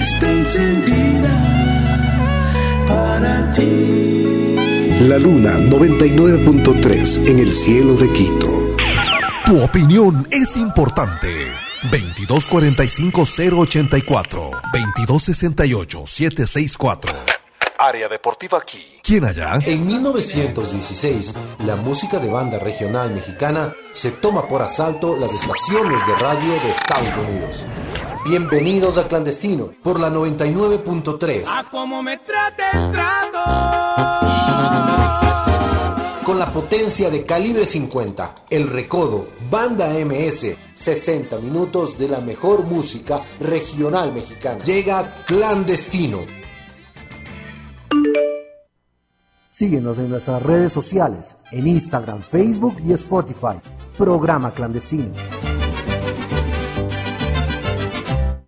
está encendida para ti. La Luna 99.3 en el cielo de Quito. Tu opinión es importante. 2245-084, 2268-764. Área Deportiva aquí. ¿Quién allá? En 1916, la música de banda regional mexicana se toma por asalto las estaciones de radio de Estados Unidos. Bienvenidos a Clandestino por la 99.3. A como me trates, trato. Con la potencia de calibre 50, El Recodo, Banda MS, 60 minutos de la mejor música regional mexicana. Llega Clandestino. Síguenos en nuestras redes sociales, en Instagram, Facebook y Spotify. Programa Clandestino.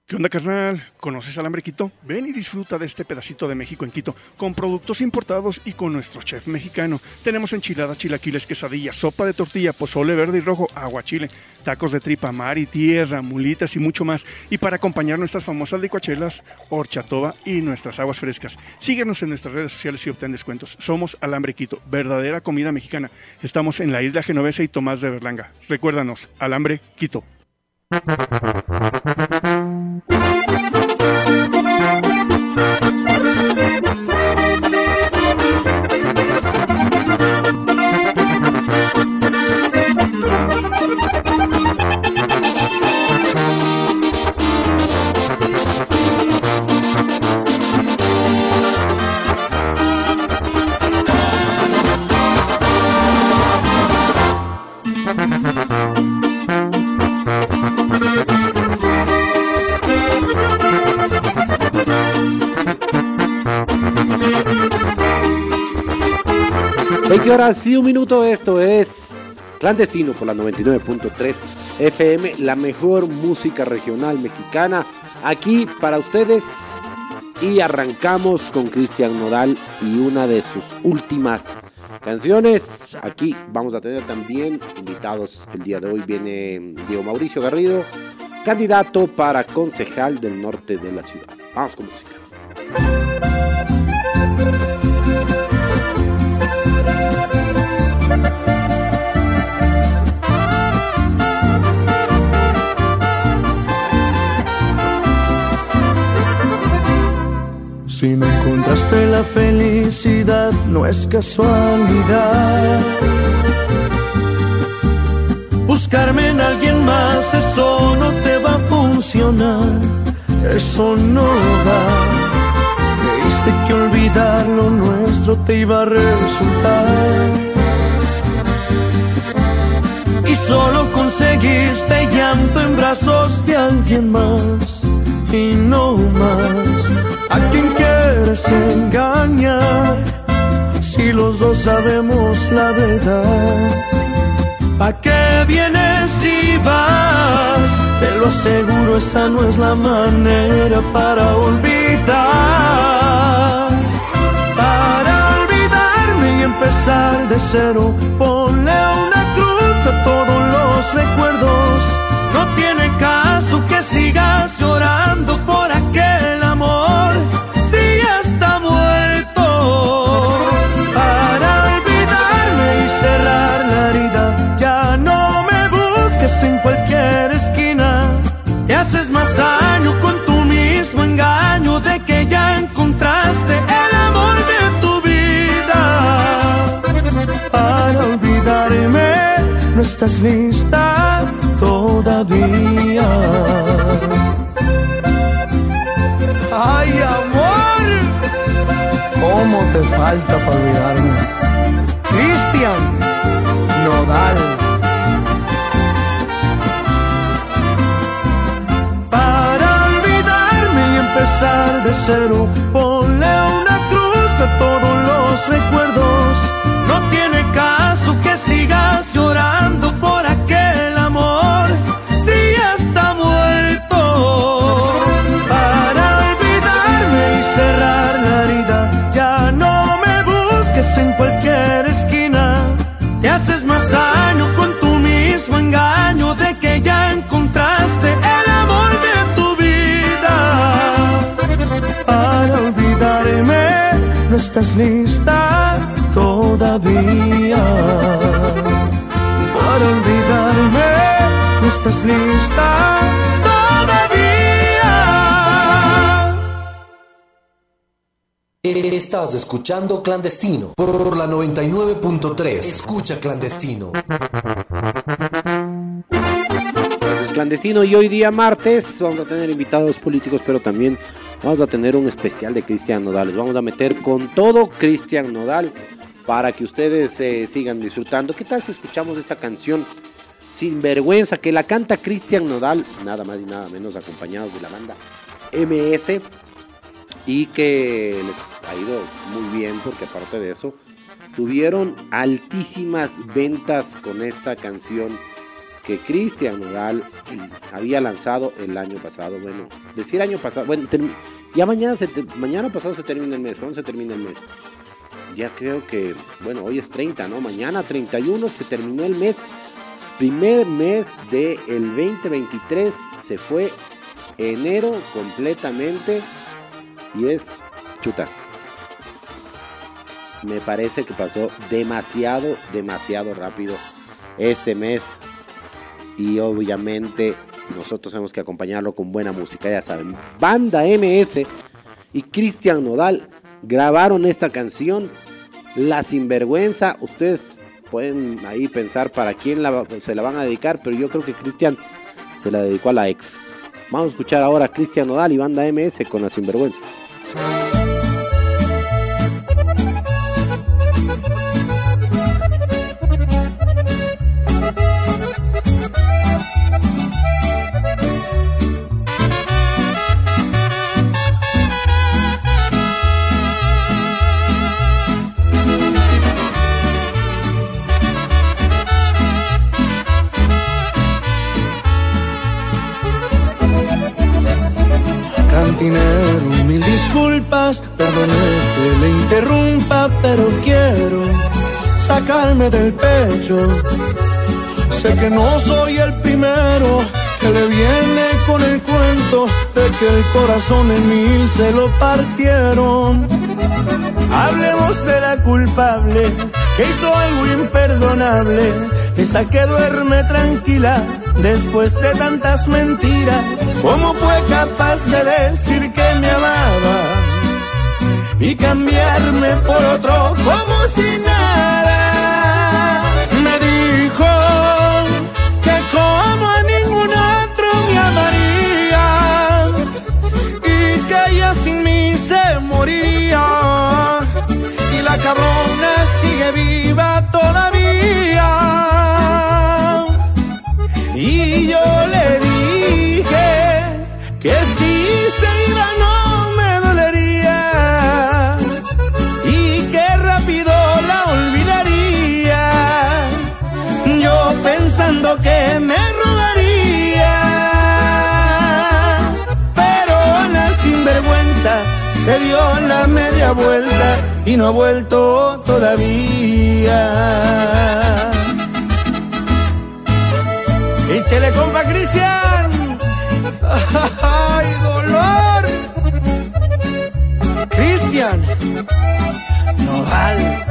¿Qué onda, carnal? ¿Conoces Alambre Quito? Ven y disfruta de este pedacito de México en Quito, con productos importados y con nuestro chef mexicano. Tenemos enchiladas, chilaquiles, quesadillas, sopa de tortilla, pozole verde y rojo, agua chile, tacos de tripa, mar y tierra, mulitas y mucho más. Y para acompañar nuestras famosas licuachelas, horchatoba y nuestras aguas frescas. Síguenos en nuestras redes sociales y obtén descuentos. Somos Alambre Quito, verdadera comida mexicana. Estamos en la isla Genovesa y Tomás de Berlanga. Recuérdanos, Alambre Quito. Thank you. ¿Qué horas y un minuto? Esto es Clandestino por la 99.3 FM, la mejor música regional mexicana aquí para ustedes. Y arrancamos con Cristian Nodal y una de sus últimas canciones. Aquí vamos a tener también invitados. El día de hoy viene Diego Mauricio Garrido, candidato para concejal del norte de la ciudad. Vamos con música. Si no encontraste la felicidad, no es casualidad. Buscarme en alguien más, eso no te va a funcionar. Eso no va. Creíste que olvidar lo nuestro te iba a resultar. Y solo conseguiste llanto en brazos de alguien más. Y no más. ¿A quién quieres engañar? Si los dos sabemos la verdad. ¿A qué vienes si vas? Te lo aseguro, esa no es la manera para olvidar. Para olvidarme y empezar de cero, ponle una cruz a todos los recuerdos. No tiene caso que sigas llorando por aquel estás lista todavía. Ay, amor, ¿cómo te falta para olvidarme? Cristian Nodal. Para olvidarme y empezar de cero, ponle una cruz a todos los recuerdos. No tiene estás lista todavía para olvidarme. No estás lista todavía. Estás escuchando Clandestino por la 99.3. Escucha Clandestino. Es clandestino y hoy día martes vamos a tener invitados políticos, pero también vamos a tener un especial de Cristian Nodal. Les vamos a meter con todo Cristian Nodal para que ustedes eh, sigan disfrutando. ¿Qué tal si escuchamos esta canción Sin Vergüenza que la canta Cristian Nodal, nada más y nada menos acompañados de la banda MS y que les ha ido muy bien porque aparte de eso tuvieron altísimas ventas con esta canción que Cristian Nodal había lanzado el año pasado. Bueno, decir año pasado, bueno, ya mañana, se mañana pasado se termina el mes. ¿Cuándo se termina el mes? Ya creo que, bueno, hoy es 30, ¿no? Mañana 31 se terminó el mes. Primer mes del 2023 se fue enero completamente y es chuta. Me parece que pasó demasiado, demasiado rápido este mes y obviamente nosotros tenemos que acompañarlo con buena música, ya saben. Banda MS y Cristian Nodal grabaron esta canción, La Sinvergüenza. Ustedes pueden ahí pensar para quién se la van a dedicar, pero yo creo que Cristian se la dedicó a la ex. Vamos a escuchar ahora a Cristian Nodal y Banda MS con La Sinvergüenza. Del pecho. Sé que no soy el primero que le viene con el cuento de que el corazón en mil se lo partieron. Hablemos de la culpable que hizo algo imperdonable, esa que duerme tranquila después de tantas mentiras. ¿Cómo fue capaz de decir que me amaba y cambiarme por otro como si? Vuelta y no ha vuelto todavía. Échele compa Cristian. ¡Ay, dolor! Cristian. vale.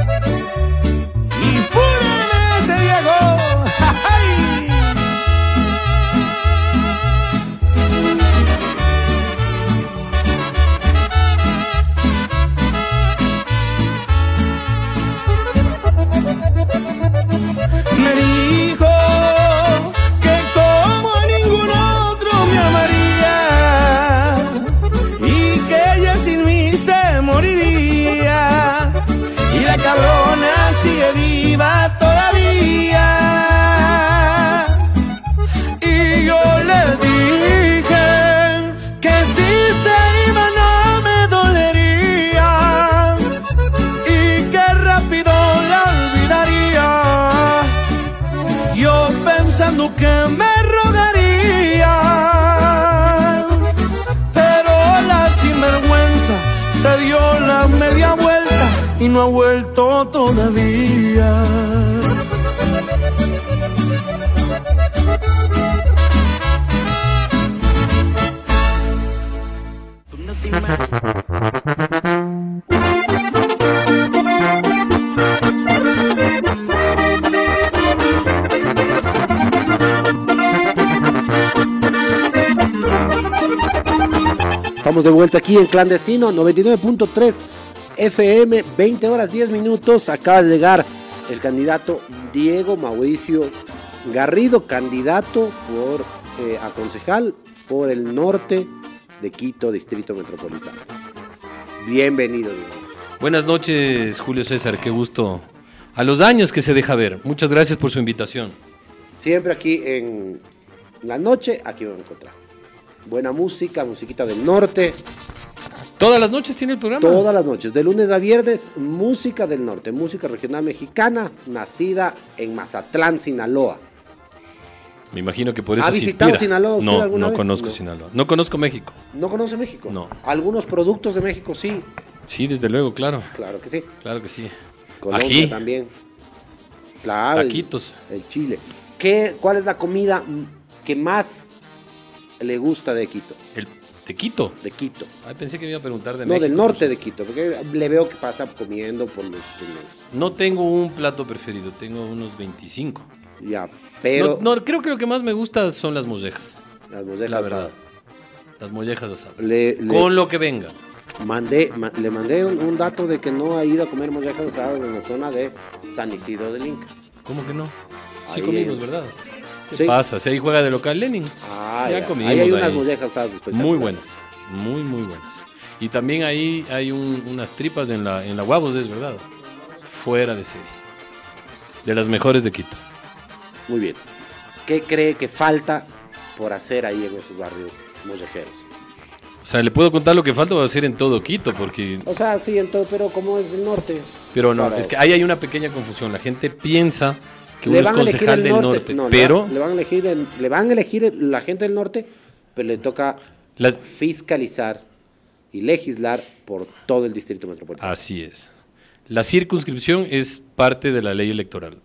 Estamos de vuelta aquí en Clandestino 99.3 FM, 20 horas 10 minutos. Acaba de llegar el candidato Diego Mauricio Garrido, candidato por eh, a concejal por el norte de Quito, Distrito Metropolitano. Bienvenido, Diego. Buenas noches, Julio César, qué gusto. A los años que se deja ver. Muchas gracias por su invitación. Siempre aquí en la noche, aquí vamos a encontrar. Buena música, musiquita del norte. ¿Todas las noches tiene el programa? Todas las noches, de lunes a viernes, música del norte, música regional mexicana, nacida en Mazatlán, Sinaloa. Me imagino que por eso ¿Ha se visitado inspira. Sinaloa usted No, alguna no vez? conozco No. Sinaloa. No conozco México. ¿No conoce México? No. Algunos productos de México sí, Sí, desde luego, claro. claro que sí. Claro que sí. Colombia Ají. también. Claro. el- Taquitos. El, Chile. ¿Qué, ¿Cuál es la comida que más le gusta de Quito? El de Quito. De Quito. Ay, pensé que me iba a preguntar de no, México. del norte de Quito, porque le veo que pasa comiendo por los, los- No tengo un plato preferido, tengo unos 25. ya, pero no, no, creo que lo que más me gusta son las mollejas. las mollejas La verdad. asadas. Las mollejas asadas. Le- le- Con lo que venga. Mandé, ma- le mandé un, un dato de que no ha ido a comer mollejas asadas en la zona de San Isidro del Inca. ¿Cómo que no? Sí Ahí comimos, es. ¿verdad? ¿Qué Sí. pasa? Si ahí juega de local Lenin. Ah, Ya ya. comimos Ahí hay ahí. unas mollejas asadas espectaculares. Muy buenas. Muy, muy buenas. Y también ahí hay un- unas tripas en la, en la Guavos, es verdad. Fuera de serie. De las mejores de Quito. Muy bien. ¿Qué cree que falta por hacer ahí en esos barrios mollejeros? O sea, le puedo contar lo que falta a ser en todo Quito, porque... O sea, sí, en todo, pero como es el norte. Pero no, es que ahí hay una pequeña confusión. La gente piensa que uno Le es concejal el del norte, norte, no, le pero... van- le van a elegir, el- le van a elegir el- la gente del norte, pero le toca Las- fiscalizar y legislar por todo el distrito metropolitano. Así es. La circunscripción es parte de la ley electoral.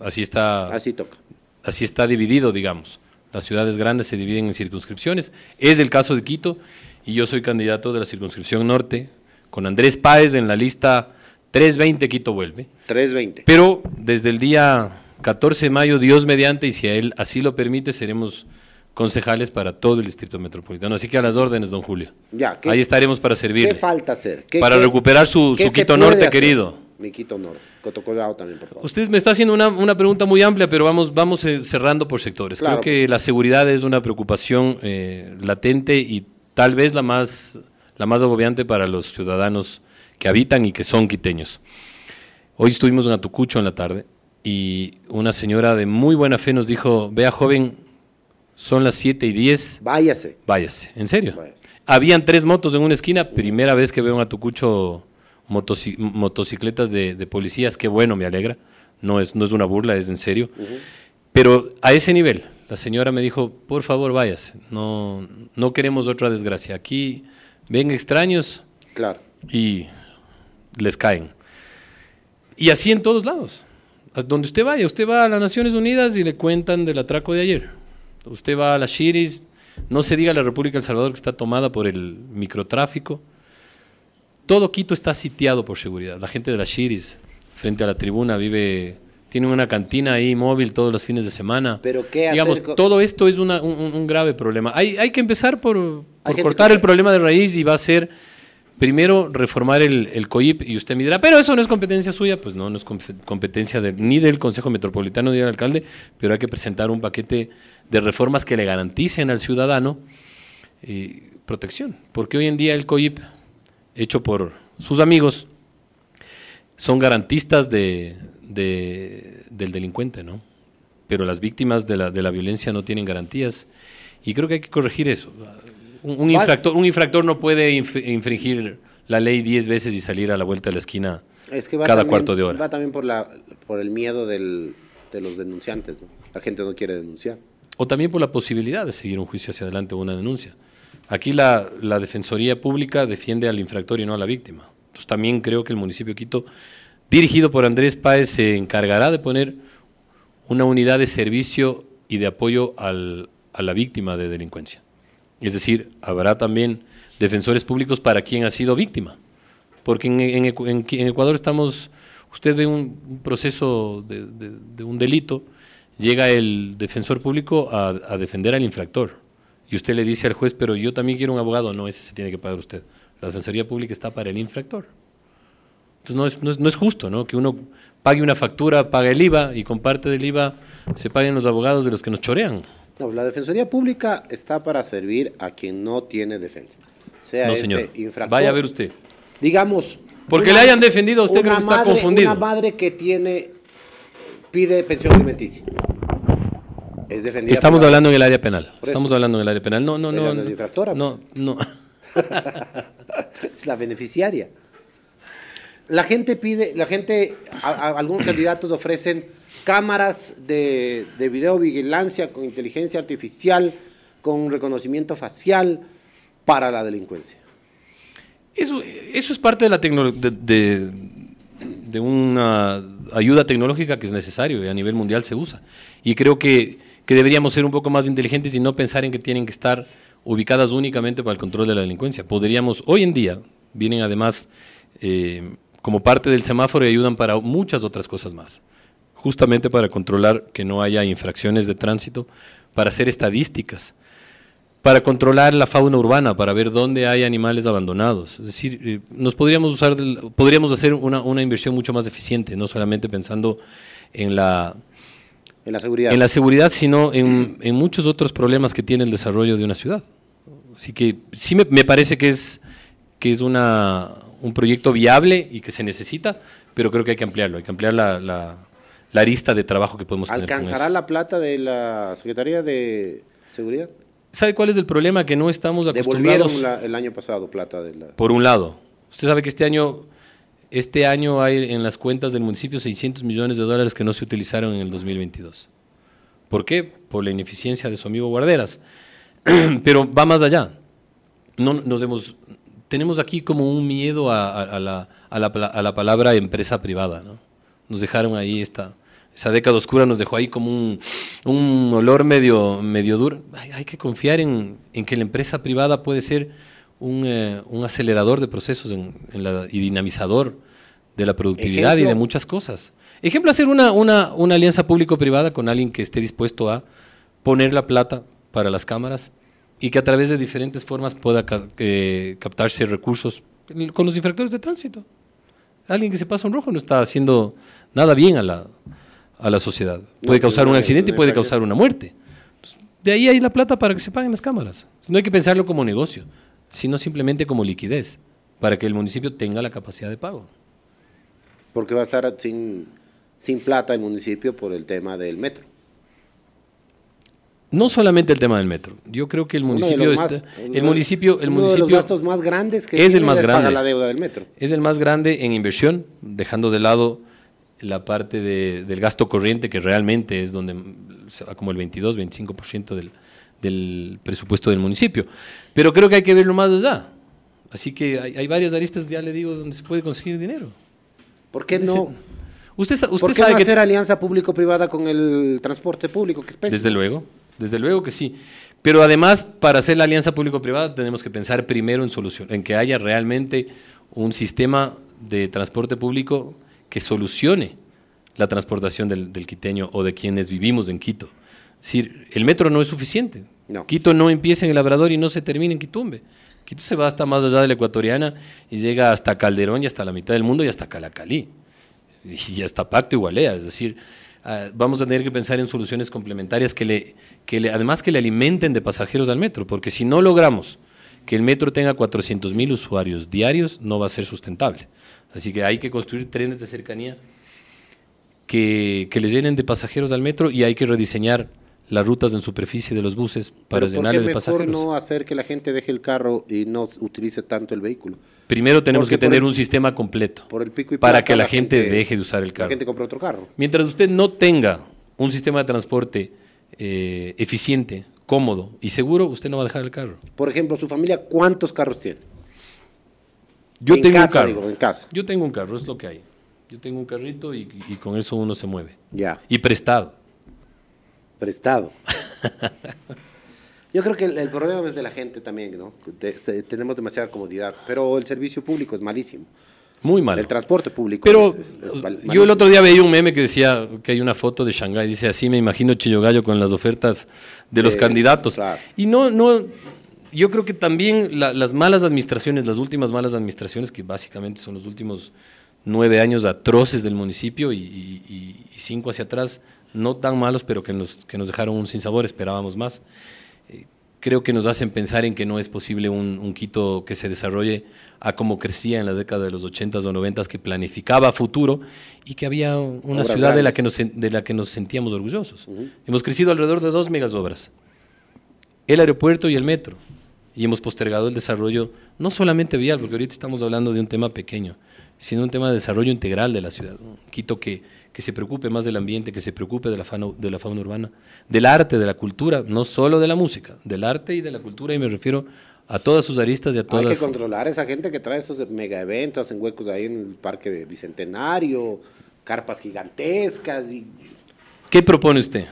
Así está, Así toca. así está dividido, digamos. Las ciudades grandes se dividen en circunscripciones. Es el caso de Quito y yo soy candidato de la circunscripción norte con Andrés Páez en la lista 320 Quito vuelve. 320. Pero desde el día 14 de mayo, Dios mediante, y si a él así lo permite, seremos concejales para todo el distrito metropolitano. Así que a las órdenes, don Julio. Ya, ¿qué- Ahí estaremos para ¿Qué servirle. falta hacer? ¿Qué- Para qué- recuperar su, qué Quito Norte, hacer? querido. Mi Quito Norte. Cotocolao también, por favor. Usted me está haciendo una, una pregunta muy amplia, pero vamos, vamos eh, cerrando por sectores. Claro. Creo que la seguridad es una preocupación eh, latente y tal vez la más, la más agobiante para los ciudadanos que habitan y que son quiteños. Hoy estuvimos en Atucucho en la tarde y una señora de muy buena fe nos dijo, vea joven, son las 7 y 10, Váyase. váyase. ¿En serio? Váyase. Habían tres motos en una esquina, primera vez que veo en Atucucho motoci- motocicletas de, de policías, qué bueno, me alegra. No es, no es una burla, es en serio. Pero a ese nivel, la señora me dijo, por favor, váyase, no, no queremos otra desgracia. Aquí ven extraños Claro. y les caen. Y así en todos lados. Donde usted vaya, usted va a las Naciones Unidas y le cuentan del atraco de ayer. Usted va a las Shiris, no se diga la República del Salvador que está tomada por el microtráfico. Todo Quito está sitiado por seguridad. La gente de las Shiris, frente a la tribuna, vive, tiene una cantina ahí móvil todos los fines de semana. Pero ¿qué Digamos, todo esto es una- un, grave problema. Hay, hay que empezar por, cortar el problema de raíz y va a ser primero reformar el, el COIP y usted me dirá, pero eso no es competencia suya, pues no, no es competencia de- ni del Consejo Metropolitano ni del alcalde, pero hay que presentar un paquete de reformas que le garanticen al ciudadano eh, protección, porque hoy en día el COIP, hecho por sus amigos, son garantistas de, de- del delincuente, ¿no? Pero las víctimas de la, de la violencia no tienen garantías y creo que hay que corregir eso. Un, infractor, un infractor no puede inf- infringir la ley 10 veces y salir a la vuelta de la esquina Es que va cada también- cuarto de hora. Va también por, la, por el miedo del, de los denunciantes. ¿no? La gente no quiere denunciar. o también por la posibilidad de seguir un juicio hacia adelante o una denuncia. Aquí la, la Defensoría Pública defiende al infractor y no a la víctima. Entonces también creo que el municipio de Quito, dirigido por Andrés Páez, se encargará de poner una unidad de servicio y de apoyo al- a la víctima de delincuencia. Es decir, habrá también defensores públicos para quien ha sido víctima. Porque en, en Ecu- en- en Ecuador estamos, usted ve un, proceso de, un delito, llega el defensor público a, a defender al infractor. y usted le dice al juez, pero yo también quiero un abogado, no, ese se tiene que pagar usted. La Defensoría Pública está para el infractor. Entonces no es, no es, no es justo, ¿no? Que uno pague una factura, pague el IVA y con parte del IVA se paguen los abogados de los que nos chorean. No, la Defensoría Pública está para servir a quien no tiene defensa. Sea No, este señor. infractor. Vaya a ver usted. Digamos. Porque le hayan defendido a usted, creo que está madre- confundido. Una madre que tiene, pide pensión alimenticia. Es defendida. Estamos por hablando en el área penal. Estamos hablando en el área penal. No, no, Ella no. no es infractora. No, no. Es la beneficiaria. La gente pide, la gente, a- a- algunos candidatos ofrecen cámaras de, de videovigilancia con inteligencia artificial, con reconocimiento facial para la delincuencia. Eso, eso es parte de la de, de una ayuda tecnológica que es necesario y a nivel mundial se usa. Y creo que, que deberíamos ser un poco más inteligentes y no pensar en que tienen que estar ubicadas únicamente para el control de la delincuencia. Podríamos, hoy en día, vienen además eh, como parte del semáforo y ayudan para muchas otras cosas más. Justamente para controlar que no haya infracciones de tránsito, para hacer estadísticas para controlar la fauna urbana, para ver dónde hay animales abandonados. Es decir, eh, nos podríamos usar, podríamos hacer una, una inversión mucho más eficiente, no solamente pensando en la, En la seguridad. en la seguridad, sino en, en muchos otros problemas que tiene el desarrollo de una ciudad. Así que sí me, me parece que es, que es una, un proyecto viable y que se necesita, pero creo que hay que ampliarlo, hay que ampliar la, la, la arista de trabajo que podemos tener. con ¿Alcanzará la plata de la Secretaría de Seguridad? ¿Sabe cuál es el problema? Que no estamos acostumbrados... La- el año pasado plata de la... Por un lado, usted sabe que este año, este año hay en las cuentas del municipio 600 millones de dólares que no se utilizaron en el 2022. ¿Por qué? Por la ineficiencia de su amigo Guarderas. Pero va más allá. No nos hemos, tenemos aquí como un miedo a, a- a la, a la pala- a la palabra empresa privada. ¿no? Nos dejaron ahí esta, esa década oscura, nos dejó ahí como un, un olor medio, medio duro. Hay, hay que confiar en, en que la empresa privada puede ser un, eh, un acelerador de procesos en- en la- y dinamizador de la productividad y de muchas cosas. Ejemplo, hacer una, una, una alianza público-privada con alguien que esté dispuesto a poner la plata para las cámaras y que a través de diferentes formas pueda ca- eh, captarse recursos con los infractores de tránsito. Alguien que se pasa un rojo no está haciendo nada bien a la, a la sociedad. Puede causar un accidente y puede causar una muerte. De ahí hay la plata para que se paguen las cámaras. No hay que pensarlo como negocio, sino simplemente como liquidez, para que el municipio tenga la capacidad de pago. Porque va a estar sin, sin plata el municipio por el tema del metro. No solamente el tema del metro. Yo creo que el Uno municipio, más- está- uno el de- municipio, el uno de los municipio gastos más grandes que es el más grande. la deuda del metro. Es el más grande en inversión, dejando de lado la parte de- del gasto corriente, que realmente es donde se va como el 22, 25% del, del presupuesto del municipio. Pero creo que hay que verlo más allá. Así que hay, hay varias aristas, ya le digo, donde se puede conseguir dinero. ¿Por qué no? Usted, usted ¿Por qué sabe no que... hacer alianza público-privada con el transporte público? Que es? Desde luego, desde luego que sí. Pero además, para hacer la alianza público-privada, tenemos que pensar primero en solución, en que haya realmente un sistema de transporte público que solucione la transportación del, del quiteño o de quienes vivimos en Quito. Es decir, el metro no es suficiente. No. Quito no empieza en el Labrador y no se termina en Quitumbe. Quito se va hasta más allá de la ecuatoriana y llega hasta Calderón y hasta la mitad del mundo y hasta Calacalí y hasta Pacto Igualea, es decir, ah, vamos a tener que pensar en soluciones complementarias que le, que le, además que le alimenten de pasajeros al metro, porque si no logramos que el metro tenga 400 mil usuarios diarios, no va a ser sustentable. Así que hay que construir trenes de cercanía que, que les llenen de pasajeros al metro y hay que rediseñar las rutas en superficie de los buses para Pero ¿por qué llenarles de mejor pasajeros. no hacer que la gente deje el carro y no utilice tanto el vehículo? Primero tenemos Porque que tener el- un sistema completo Por el pico y para que la, gente, deje de usar el La carro. gente compra otro carro. Mientras usted no tenga un sistema de transporte eh, eficiente, cómodo y seguro, usted no va a dejar el carro. Por ejemplo, su familia, ¿cuántos carros tiene? Yo En tengo casa, un carro. digo, en casa. Yo tengo un carro, es lo que hay. Yo tengo un carrito y, y con eso uno se mueve. Ya, Y prestado. prestado. Yo creo que el, el problema es de la gente también, ¿no? De- se- tenemos demasiada comodidad, pero el servicio público es malísimo. Muy malo. El transporte público. Pero es- es- es mal- yo el otro día veía un meme que decía que hay una foto de Shanghái, dice así me imagino Chillogallo con las ofertas de los Eh, candidatos. claro. Y no, no, yo creo que también la- las malas administraciones, las últimas malas administraciones, que básicamente son los últimos nueve años atroces del municipio y, y- y- y cinco hacia atrás, no tan malos, pero que nos, que nos dejaron un sinsabor, esperábamos más. Creo que nos hacen pensar en que no es posible un, un Quito que se desarrolle a como crecía en la década de los 80s o 90s, que planificaba futuro y que había una Obras ciudad de la, que nos, de la que nos sentíamos orgullosos. Hemos crecido alrededor de dos megas obras, el aeropuerto y el metro, y hemos postergado el desarrollo, no solamente vial, porque ahorita estamos hablando de un tema pequeño, sino un tema de desarrollo integral de la ciudad. Un Quito que, que se preocupe más del ambiente, que se preocupe de la, fauna, de la fauna urbana, del arte, de la cultura, no solo de la música, del arte y de la cultura, y me refiero a todas sus aristas y a Hay todas... que controlar a esa gente que trae esos mega eventos, hacen huecos ahí en el Parque Bicentenario, carpas gigantescas y ¿Qué propone usted?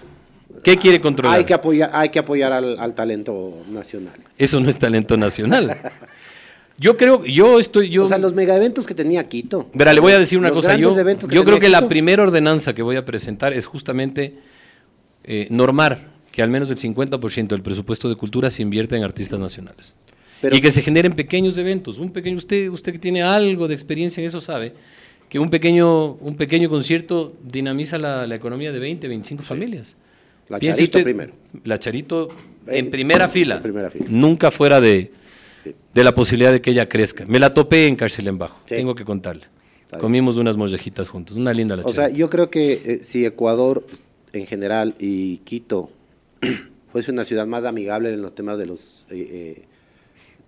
¿Qué quiere controlar? hay que apoyar, hay que apoyar al, al talento nacional. Eso no es talento nacional. Yo creo, yo estoy, yo... o sea, los mega eventos que tenía Quito. Verá, le voy a decir una Los cosa. Yo, yo creo que la primera ordenanza que voy a presentar es justamente eh, normar que al menos el 50% del presupuesto de cultura se invierta en artistas nacionales. Pero- y que se generen pequeños eventos. Un pequeño, usted, usted que tiene algo de experiencia en eso sabe que un pequeño, un pequeño concierto dinamiza la, la economía de 20, 25 familias. La Piense Charito usted- primero. La Charito en En- primera fila. en primera fila. Nunca fuera de, Sí. de la posibilidad de que ella crezca. Me la topé en Cárcel en Bajo, Sí. tengo que contarle. Comimos unas mollejitas juntos, una linda la O sea, yo creo que eh, si Ecuador en general y Quito fuese una ciudad más amigable en los temas de los eh, eh,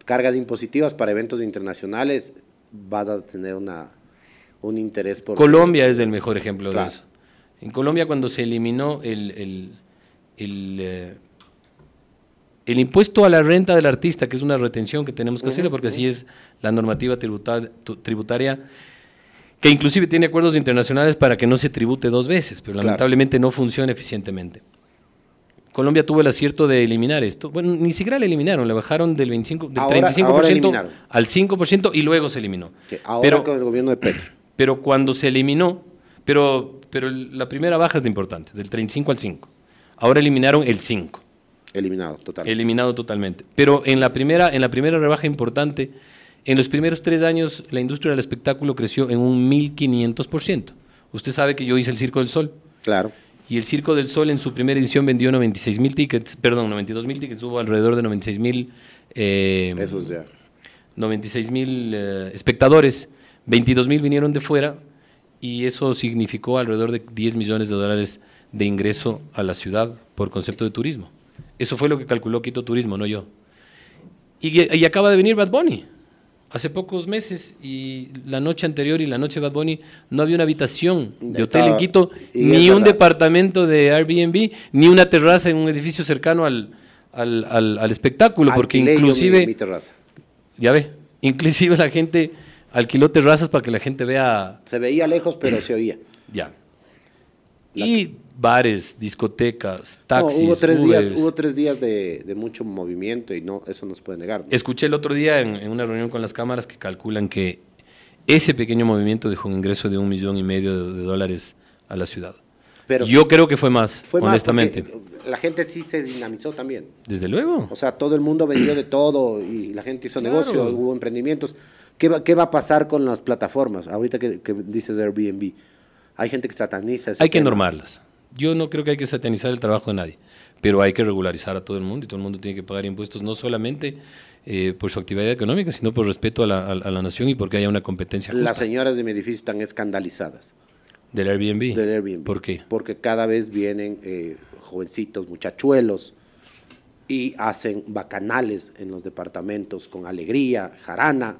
cargas impositivas para eventos internacionales, vas a tener una un interés por Colombia es el mejor ejemplo Claro. de eso. En Colombia cuando se eliminó el, el, el, eh, el impuesto a la renta del artista, que es una retención que tenemos que hacerle, porque así es la normativa tributaria, que inclusive tiene acuerdos internacionales para que no se tribute dos veces, pero Claro. lamentablemente no funciona eficientemente. Colombia tuvo el acierto de eliminar esto. Bueno, ni siquiera le eliminaron, le bajaron del, 25, del Ahora- 35% ahora eliminaron. al 5% y luego se eliminó. que ahora Pero- con el gobierno de Petro. pero cuando se eliminó, pero, pero la primera baja es la importante, del 35 al 5. Ahora eliminaron el 5, Eliminado, total. eliminado totalmente. Pero en la primera, en la primera rebaja importante, en los primeros tres años la industria del espectáculo creció en un 1500%. Usted sabe que yo hice el Circo del Sol. claro. Y el Circo del Sol en su primera edición vendió 96 mil tickets, perdón, 92 mil tickets, hubo alrededor de 96 mil eh, Eso es ya. 96 mil eh, espectadores, 22 mil vinieron de fuera y eso significó alrededor de 10 millones de dólares de ingreso a la ciudad por concepto de turismo. Eso fue lo que calculó Quito Turismo, no yo. Y, y acaba de venir Bad Bunny hace pocos meses y la noche anterior y la noche de Bad Bunny no había una habitación de hotel en Quito, ni un departamento de Airbnb, ni una terraza en un edificio cercano al, al, al- al espectáculo, porque Alquilé inclusive... mi, mi terraza. Ya ve, inclusive la gente alquiló terrazas para que la gente vea, Se veía lejos, pero se oía. ya. Y bares, discotecas, No, taxis, hubo tres días, hubo tres días de, de mucho movimiento y no, eso no se puede negar. ¿no? Escuché el otro día en, en una reunión con las cámaras que calculan que ese pequeño movimiento dejó un ingreso de un millón y medio de, de dólares a la ciudad. Pero Yo creo que fue más, fue más honestamente. porque la gente sí se dinamizó también. Desde luego. O sea, todo el mundo vendió de todo y la gente hizo Claro. negocio, hubo emprendimientos. ¿Qué va, qué va a pasar con las plataformas? Ahorita que, que dices Airbnb, hay gente que sataniza. ese Hay que normarlas. Yo no creo que hay que satanizar el trabajo de nadie, pero hay que regularizar a todo el mundo y todo el mundo tiene que pagar impuestos no solamente eh, por su actividad económica, sino por respeto a la, a- a la nación y porque haya una competencia justa Las señoras de mi edificio están escandalizadas del Airbnb. del Airbnb. ¿Por qué? Porque cada vez vienen eh, jovencitos, muchachuelos y hacen bacanales en los departamentos con alegría, jarana,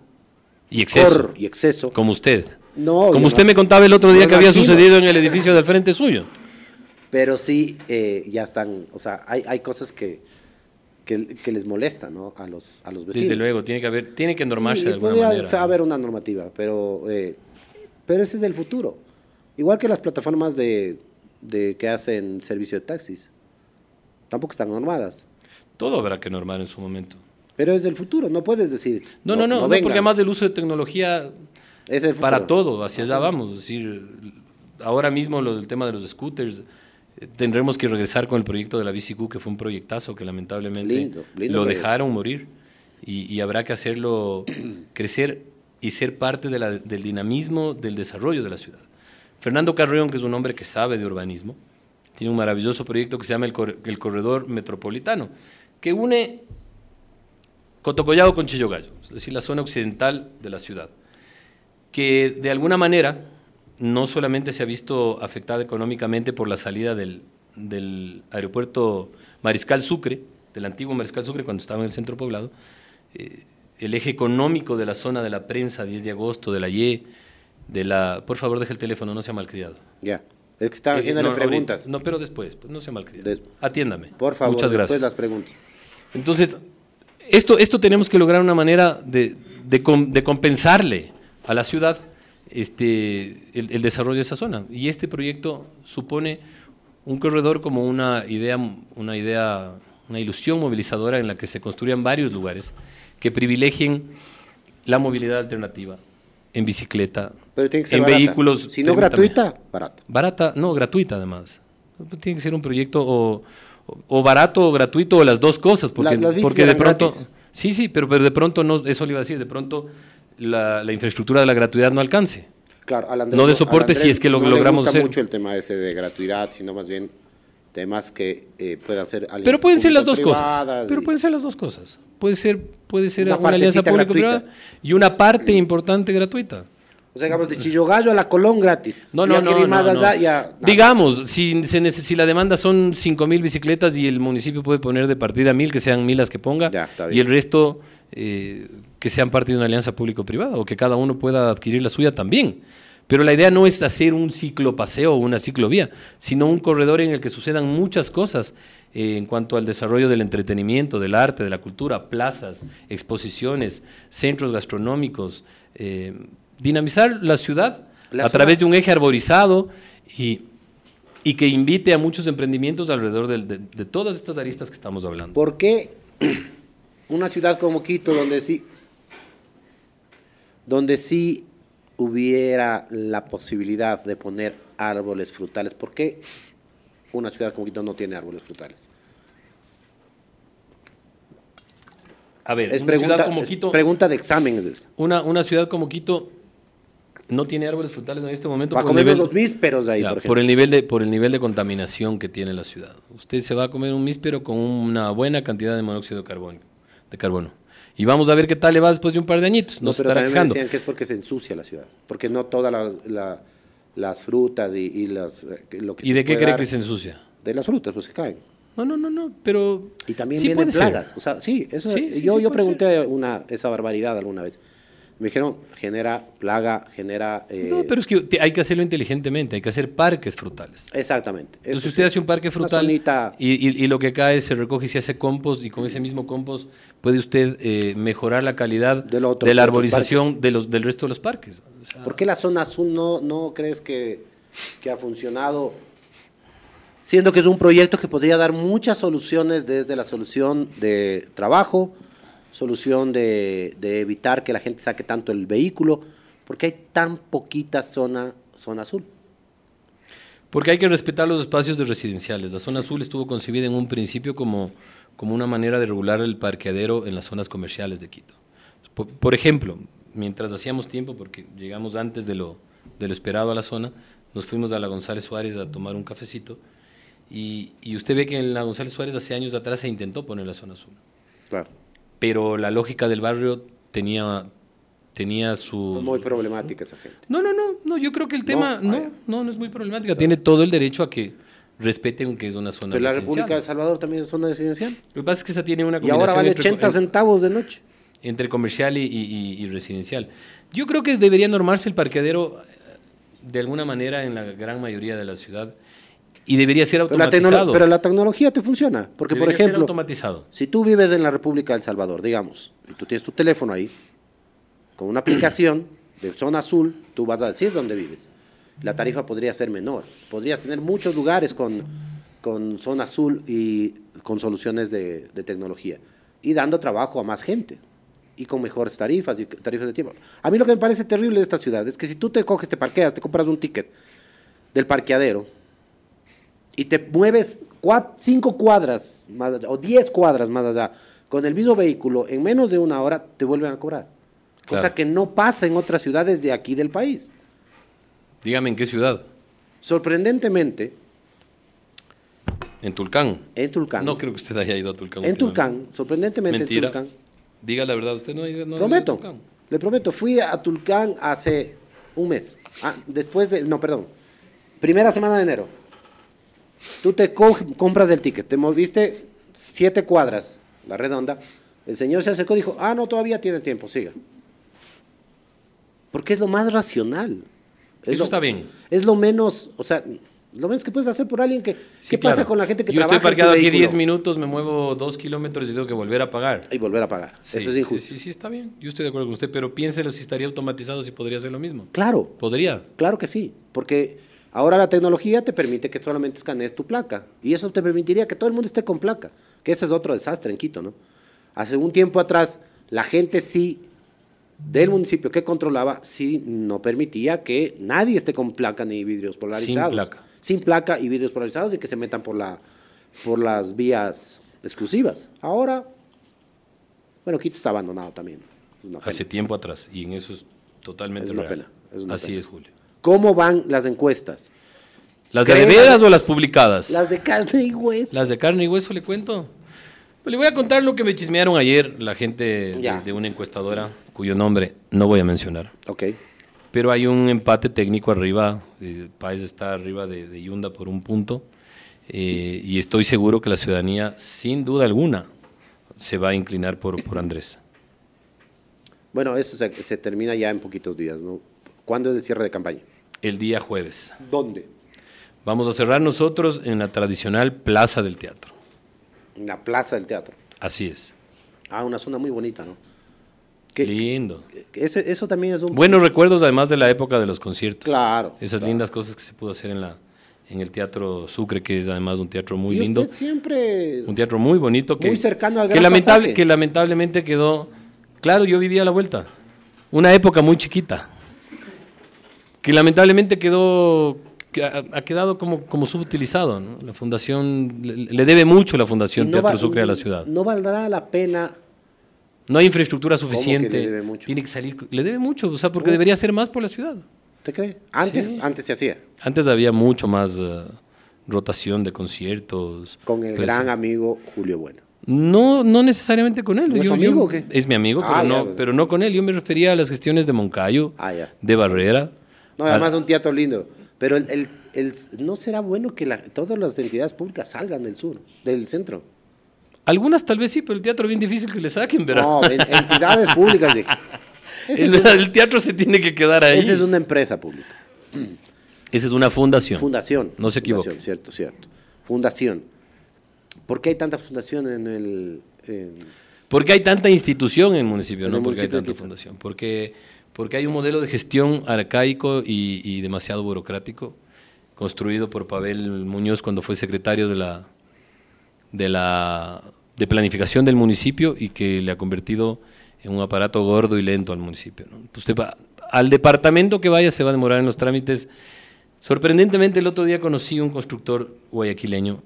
Y exceso, cor y exceso. como usted. No, como usted no- me contaba el otro día no que había imagino. sucedido en el edificio del frente suyo. Pero sí, eh, ya están, o sea, hay, hay cosas que, que, que les molestan, ¿no? A los, a los vecinos. Desde luego, tiene que haber, tiene que normarse Y- de alguna podría manera. haber una normativa, pero, eh, pero ese es el futuro. Igual que las plataformas de, de que hacen servicio de taxis. Tampoco están normadas. Todo habrá que normar en su momento. Pero es el futuro, no puedes decir. No, no, no, no, vengan. porque además del uso de tecnología Es el para todo, hacia allá vamos. Es decir, ahora mismo lo del tema de los scooters, eh, tendremos que regresar con el proyecto de la BCQ, que fue un proyectazo que lamentablemente Lindo, lindo lo dejaron morir y, y habrá que hacerlo crecer y ser parte de la- del dinamismo del desarrollo de la ciudad. Fernando Carreón, que es un hombre que sabe de urbanismo, tiene un maravilloso proyecto que se llama el, Cor- el Corredor Metropolitano, que une Cotocollado con Chillogallo, es decir, la zona occidental de la ciudad, que de alguna manera no solamente se ha visto afectada económicamente por la salida del, del aeropuerto Mariscal Sucre, del antiguo Mariscal Sucre cuando estaba en el centro poblado, eh, el eje económico de la zona de la prensa, 10 de agosto, de la Y, de la... Por favor, deje el teléfono, no sea malcriado. Ya. Es que estaba Eh, haciéndole no, ahorita- preguntas. No, pero después, pues no sea malcriado. Des- Atiéndame. Por favor, Muchas después gracias. las preguntas. Entonces, esto, esto tenemos que lograr una manera de, de com- de compensarle a la ciudad este, el, el desarrollo de esa zona. Y este proyecto supone un corredor como una idea, una idea, una ilusión movilizadora en la que se construyan varios lugares que privilegien la movilidad alternativa en bicicleta, Pero tiene que ser en barata. vehículos. Si no gratuita, barata. Barata, no, gratuita además. Tiene que ser un proyecto o, o- barato o gratuito o las dos cosas, porque, Las- porque de pronto... gratis. Sí, sí, pero, pero de pronto, no, eso le iba a decir, de pronto la, la infraestructura de la gratuidad no alcance. Claro, al Andrés No de al soporte Andrés si es que lo no logramos le gusta hacer. mucho el tema ese de gratuidad, sino más bien temas que eh, ser alianzas Pero pueden ser las dos cosas. Pero pueden ser las dos cosas. Puede ser, puede ser Una una, alianza público-privada gratuita. y una parte importante gratuita. O sea, digamos, de Chillogallo a la Colón gratis. No, no, no, más no, allá, no. ya. Digamos, si, se neces- si la demanda son 5.000 bicicletas y el municipio puede poner de partida 1.000, que sean 1.000 las que ponga, Ya, y el resto eh, que sean parte de una alianza público-privada, o que cada uno pueda adquirir la suya también. Pero la idea no es hacer un ciclopaseo o una ciclovía, sino un corredor en el que sucedan muchas cosas eh, en cuanto al desarrollo del entretenimiento, del arte, de la cultura, plazas, exposiciones, centros gastronómicos, eh, dinamizar la ciudad La a través de un eje arborizado y, y que invite a muchos emprendimientos alrededor de, de todas estas aristas que estamos hablando. ¿Por qué una ciudad como Quito, donde sí, donde sí hubiera la posibilidad de poner árboles frutales, ¿por qué una ciudad como Quito no tiene árboles frutales? A ver, Es una pregunta, ciudad como es Quito, pregunta de examen. una, una ciudad como Quito no tiene árboles frutales en este momento Para por el, comer nivel, los mísperos ahí, ya, por por, el nivel de, por el nivel de contaminación que tiene la ciudad. Usted se va a comer un míspero con una buena cantidad de monóxido de carbono. De carbono. Y vamos a ver qué tal le va después de un par de añitos. No, No, se pero también me decían que es porque se ensucia la ciudad. Porque no todas las- la- las frutas y, y las, eh, lo que ¿Y se de qué cree dar- que se ensucia? De las frutas, pues se caen. No, no, no, no, pero... Y también sí vienen puede ser. plagas. O sea, sí, eso, Sí, sí, yo, yo pregunté una, esa barbaridad alguna vez. Me dijeron, genera plaga, genera... eh, No, pero es que hay que hacerlo inteligentemente, hay que hacer parques frutales. Exactamente. eso Entonces sí. usted hace un parque frutal y, y- y lo que cae se recoge y se hace compost y con ese mismo compost puede usted eh, mejorar la calidad otro- de la arborización de los, del resto de los parques. O sea, ¿Por qué la zona azul no, no crees que, que ha funcionado? Siendo que es un proyecto que podría dar muchas soluciones desde la solución de trabajo, solución de, de evitar que la gente saque tanto el vehículo, porque hay tan poquita zona, zona azul. Porque hay que respetar los espacios de residenciales. La zona azul estuvo concebida en un principio como, como una manera de regular el parqueadero en las zonas comerciales de Quito. Por, por ejemplo, mientras hacíamos tiempo, porque llegamos antes de lo, de lo esperado a la zona, nos fuimos a la González Suárez a tomar un cafecito y, y usted ve que en la González Suárez hace años atrás se intentó poner la zona azul. Claro. Pero la lógica del barrio tenía, tenía su... Muy problemática esa gente. No, no, no, no, yo creo que el tema No, no, no, no es muy problemática. Tiene todo el derecho a que respeten que es una zona Pero la residencial. República de Salvador también es zona residencial. Lo que pasa es que esa tiene una Y ahora combinación vale entre, 80 centavos de noche. entre comercial y, y- y- y residencial. Yo creo que debería normarse el parqueadero eh, de alguna manera en la gran mayoría de la ciudad y debería ser Pero la, automatizado. pero la tecnología te funciona. Porque, por Debería ser ejemplo, automatizado. Si tú vives en la República del Salvador, digamos, y tú tienes tu teléfono ahí, con una aplicación de zona azul, tú vas a decir dónde vives. La tarifa podría ser menor. Podrías tener muchos lugares con, con zona azul y con soluciones de, de tecnología. Y dando trabajo a más gente. y con mejores tarifas y tarifas de tiempo. A mí lo que me parece terrible de esta ciudad es que si tú te coges, te parqueas, te compras un ticket del parqueadero y te mueves cinco cuadras más allá, o diez cuadras más allá con el mismo vehículo, en menos de una hora te vuelven a cobrar. Cosa que no pasa en otras ciudades de aquí del país. Dígame en qué ciudad. Sorprendentemente, En Tulcán. en Tulcán, No creo que usted haya ido a Tulcán. en. Tulcán, sorprendentemente Mentira. en Tulcán, Diga la verdad, usted no ha ido, no ha ido a prometo, Tulcán. le prometo, fui a Tulcán hace un mes, Ah, después de, no, perdón, primera semana de enero. Tú te co- compras el ticket, te moviste siete cuadras, la redonda, el señor se acercó y dijo, ah, no, todavía tiene tiempo, siga. Porque es lo más racional. Es Eso lo- está bien. Es lo menos, o sea, lo menos que puedes hacer por alguien que... Sí, ¿Qué pasa con la gente que Yo trabaja estoy parqueado en su aquí vehículo? 10 minutos, me muevo 2 kilómetros y tengo que volver a pagar. Y volver a pagar. Sí, Eso es sí, injusto. Sí, sí, está bien. Yo estoy de acuerdo con usted, pero piénselo si estaría automatizado, si podría hacer lo mismo. Claro, Podría. Claro que sí, porque ahora la tecnología te permite que solamente escanees tu placa y eso te permitiría que todo el mundo esté con placa, que ese es otro desastre en Quito, ¿no? Hace un tiempo atrás la gente sí del municipio que controlaba sí no permitía que nadie esté con placa ni vidrios polarizados. placa. Sin placa y vidrios polarizados y que se metan por la por las vías exclusivas. Ahora bueno, Quito está abandonado también. Hace tiempo atrás. Y en eso es totalmente Es una real. pena, es una Así pena. es, Julio. ¿Cómo van las encuestas? ¿Las de veras o las publicadas? Las de carne y hueso. Las de carne y hueso le cuento. Pues le voy a contar lo que me chismearon ayer la gente de, una encuestadora cuyo nombre no voy a mencionar. Ok. Pero hay un empate técnico arriba. eh, Páez está arriba de, de Yunda por un punto. eh, y estoy seguro que la ciudadanía, sin duda alguna, se va a inclinar por, por Andrés. Bueno, eso se, se termina ya en poquitos días, ¿no? ¿Cuándo es el cierre de campaña? El día jueves. ¿Dónde? Vamos a cerrar nosotros en la tradicional Plaza del Teatro. En la plaza del teatro. Así es. Ah, una zona muy bonita, ¿no? Que- Lindo. que ese- eso también es un... Buenos recuerdos además de la época de los conciertos. Claro. Esas claro. lindas cosas que se pudo hacer en la en el Teatro Sucre, que es además un teatro muy y lindo. usted siempre... Un teatro muy bonito que, Muy cercano al que, Gran lamentable, Pasaje. que lamentablemente quedó. Claro, yo vivía a la vuelta. Una época muy chiquita. Que lamentablemente quedó. que ha, quedado como, como subutilizado. ¿no? La fundación. Le, le debe mucho la Fundación no Teatro va- Sucre a la ciudad. No valdrá la pena... No hay infraestructura que suficiente. le debe mucho? Tiene que salir. Le debe mucho, o sea, porque No. debería hacer más por la ciudad. ¿Usted cree? Antes, Sí. antes se hacía. Antes había mucho más eh, rotación de conciertos. Con el pero gran sí. amigo Julio Bueno. No, no necesariamente con él. ¿No es Yo- amigo o qué? Es mi amigo, Ah, pero, ya, no, pero no con él. Yo me refería a las gestiones de Moncayo, Ah, de Barrera. No, además un teatro lindo. Pero el, el- el- no será bueno que la- todas las entidades públicas salgan del sur, del centro. Algunas tal vez sí, pero el teatro es bien difícil que le saquen, ¿verdad? No, en- entidades públicas. dije. El, es, una, el teatro se tiene que quedar ahí. esa es una empresa pública. Esa es una fundación. Fundación. No se equivoque. Fundación, cierto, cierto. Fundación. ¿Por qué hay tanta fundación en el... en- ¿Por qué hay tanta institución en el municipio? En No porque hay tanta fundación. Porque, porque hay un modelo de gestión arcaico y, y demasiado burocrático, construido por Pavel Muñoz cuando fue secretario de la, de la de planificación del municipio y que le ha convertido en un aparato gordo y lento al municipio. ¿no? Usted va, al departamento que vaya se va a demorar en los trámites. Sorprendentemente el otro día conocí un constructor guayaquileño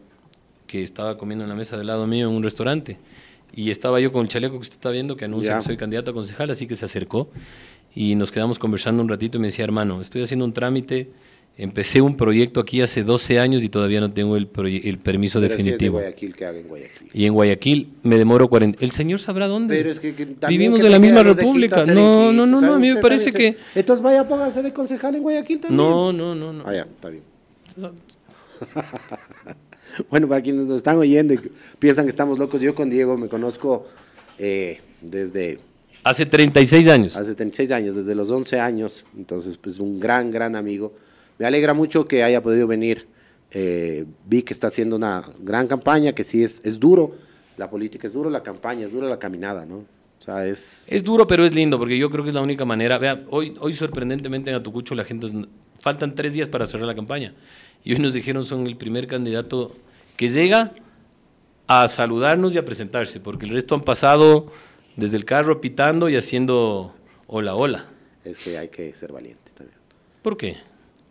que estaba comiendo en la mesa del lado mío en un restaurante y estaba yo con el chaleco que usted está viendo que anuncia Ya. que soy candidato a concejal, así que se acercó y nos quedamos conversando un ratito y me decía, hermano, estoy haciendo un trámite, empecé un proyecto aquí hace 12 años y todavía no tengo el, el permiso pero si es de definitivo. Guayaquil, que haga en Guayaquil. y en Guayaquil me demoro 40. El señor sabrá dónde. Pero es que, que Vivimos que de la misma república. No, no, no, no, ¿sabe a mí me parece que... se- Entonces vaya, póngase de concejal en Guayaquil también. No, no, no, no. Ah, ya, está bien. Bueno, para quienes nos están oyendo y piensan que estamos locos, yo con Diego me conozco eh, desde Hace 36 años. hace 36 años, desde los 11 años, entonces pues un gran, gran amigo. Me alegra mucho que haya podido venir. Eh, vi que está haciendo una gran campaña, que sí es, es duro, la política es duro, la campaña es dura, la caminada, ¿no? O sea, es... Es duro, pero es lindo, porque yo creo que es la única manera. Vea, hoy, hoy sorprendentemente en Atucucho la gente... Faltan tres días para cerrar la campaña. Y hoy nos dijeron son el primer candidato que llega a saludarnos y a presentarse, porque el resto han pasado desde el carro pitando y haciendo hola, hola. Es que hay que ser valiente también. ¿Por qué?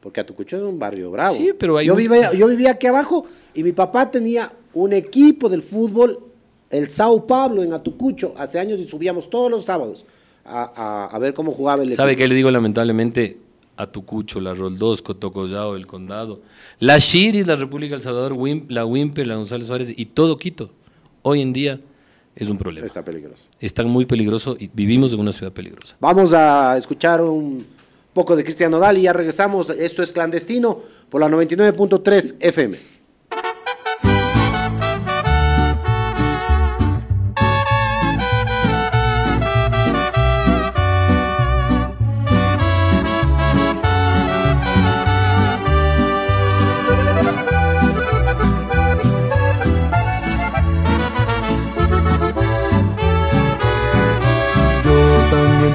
Porque Atucucho es un barrio bravo. Sí, pero hay yo, un- vivía, yo vivía aquí abajo y mi papá tenía un equipo del fútbol, el Sao Pablo en Atucucho, hace años y subíamos todos los sábados a, a- a ver cómo jugaba el ¿Sabe equipo. qué le digo lamentablemente? Atucucho, la Roldosco, Tocollao, el Condado, la Chiris, la República del Salvador, Wim- la Wimper, la González Suárez y todo Quito, hoy en día es un problema. Está peligroso. Está muy peligroso y vivimos en una ciudad peligrosa. Vamos a escuchar un poco de Cristian Nodal y ya regresamos. Esto es Clandestino por la 99.3 FM.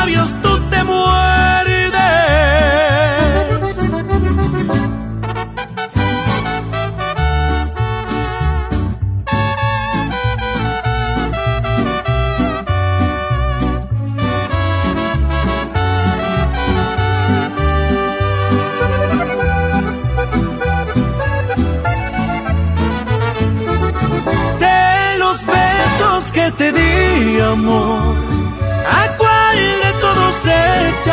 labios tú te muerdes. de los besos que te di, amor.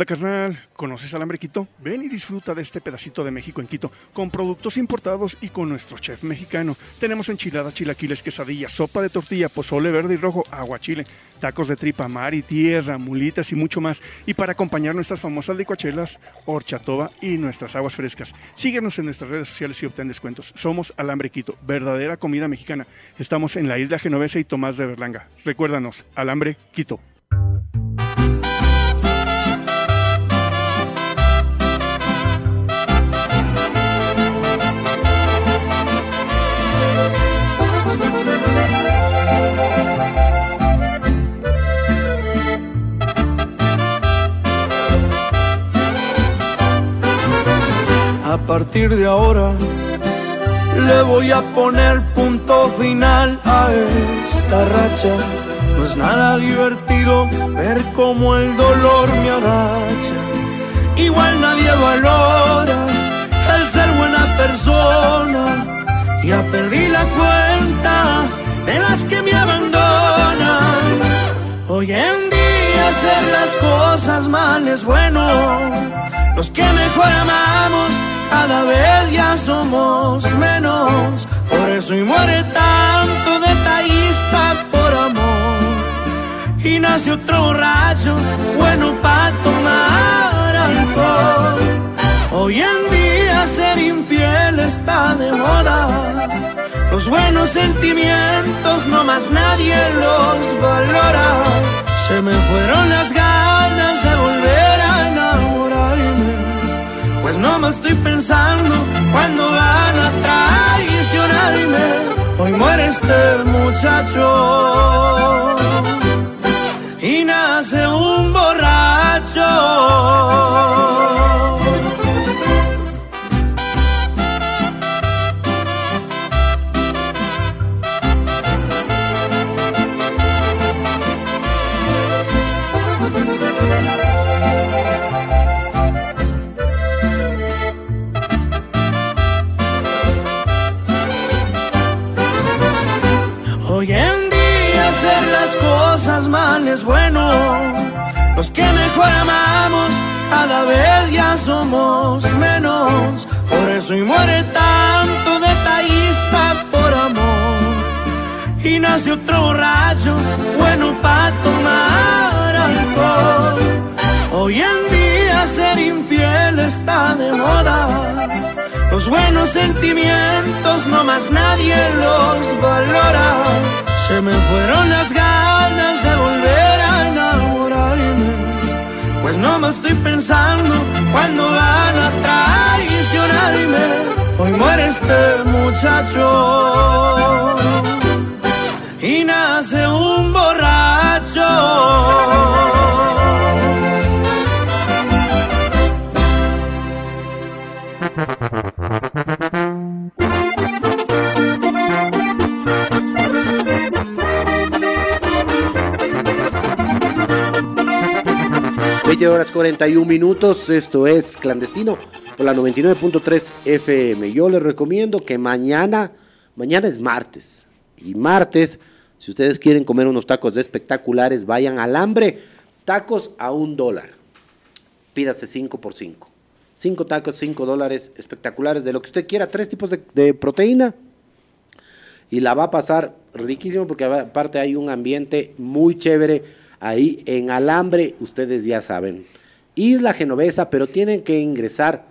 onda, carnal? ¿Conoces Alambre Quito? Ven y disfruta de este pedacito de México en Quito, con productos importados y con nuestro chef mexicano. Tenemos enchiladas, chilaquiles, quesadillas, sopa de tortilla, pozole verde y rojo, aguachile, tacos de tripa, mar y tierra, mulitas y mucho más. Y para acompañar nuestras famosas licuachelas, horchatoba y nuestras aguas frescas. Síguenos en nuestras redes sociales y obtén descuentos. Somos Alambre Quito, verdadera comida mexicana. Estamos en la isla Genovesa y Tomás de Berlanga. Recuérdanos, Alambre Quito. A partir de ahora le voy a poner punto final a esta racha. No es nada divertido ver cómo el dolor me agacha. Igual nadie valora el ser buena persona. Ya perdí la cuenta de las que me abandonan. Hoy en día hacer las cosas mal es bueno. Los que mejor amamos cada vez ya somos menos. Por eso y muere tanto detallista por amor. Y nace otro borracho bueno para tomar alcohol. Hoy en día ser infiel está de moda. Los buenos sentimientos no más nadie los valora. Se me fueron las ganas de volver a. Pues no me estoy pensando cuando van a traicionarme. Hoy muere este muchacho Otro borracho, bueno para tomar alcohol. Hoy en día ser infiel está de moda. Los buenos sentimientos no más nadie los valora. Se me fueron las ganas de volver a enamorarme. Pues no me estoy pensando cuando van a traicionarme. Hoy muere este muchacho 20 horas 41 minutos, esto es clandestino por la 99.3 FM. Yo les recomiendo que mañana, mañana es martes, y martes si ustedes quieren comer unos tacos espectaculares, vayan al hambre, tacos a un dólar. Pídase 5 por 5. 5 tacos, 5 dólares espectaculares, de lo que usted quiera, tres tipos de, de proteína. Y la va a pasar riquísimo porque aparte hay un ambiente muy chévere ahí en Alambre, ustedes ya saben. Isla Genovesa, pero tienen que ingresar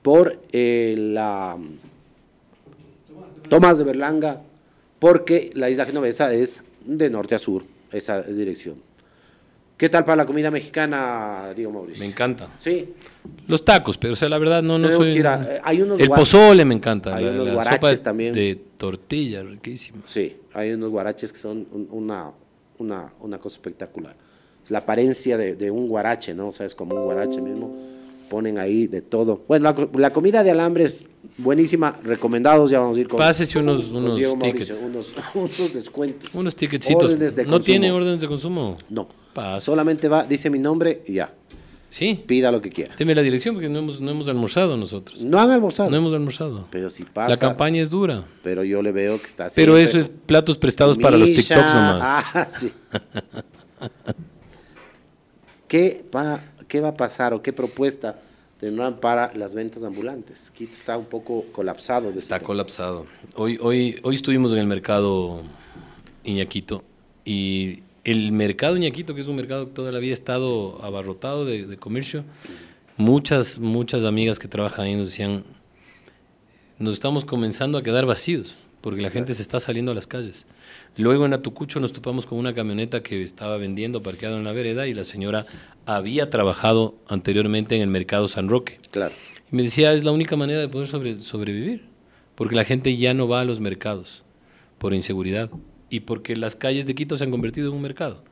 por eh, la Tomás de Berlanga, porque la Isla Genovesa es de norte a sur, esa dirección. ¿Qué tal para la comida mexicana, Diego Mauricio? Me encanta. Sí. Los tacos, pero o sea, la verdad no, no soy... que ir a- eh, hay unos el pozole me encanta. hay la, unos la guaraches sopa también. de tortilla, riquísima. Sí, hay unos guaraches que son un- una, una, una cosa espectacular. La apariencia de, de un guarache, ¿no? O sea, es como un guarache mismo. Ponen ahí de todo. Bueno, la, co- la comida de alambre es buenísima. Recomendados, ya vamos a ir con. Pásese unos, con unos Diego tickets. Mauricio, unos, unos descuentos. Unos ticketcitos. Órdenes de ¿No consumo. tiene órdenes de consumo? No. Pásese. Solamente va, dice mi nombre y ya. Sí. Pida lo que quiera. Deme la dirección porque no hemos, no hemos almorzado nosotros. No han almorzado. No hemos almorzado. Pero si pasa. La campaña es dura. Pero yo le veo que está Pero eso es platos prestados para los TikToks nomás. Ah, sí. ¿Qué va, ¿Qué va a pasar o qué propuesta tendrán para las ventas ambulantes? Quito está un poco colapsado. De Está este- colapsado. Hoy, hoy, hoy estuvimos en el mercado Iñaquito y el mercado Iñaquito, que es un mercado que toda la vida ha estado abarrotado de, de comercio, muchas, muchas amigas que trabajan ahí nos decían, nos estamos comenzando a quedar vacíos porque la gente se está saliendo a las calles. Luego en Atucucho nos topamos con una camioneta que estaba vendiendo parqueado en la vereda y la señora había trabajado anteriormente en el mercado San Roque. Claro. Y me decía, es la única manera de poder sobre- sobrevivir, porque la gente ya no va a los mercados por inseguridad y porque las calles de Quito se han convertido en un mercado.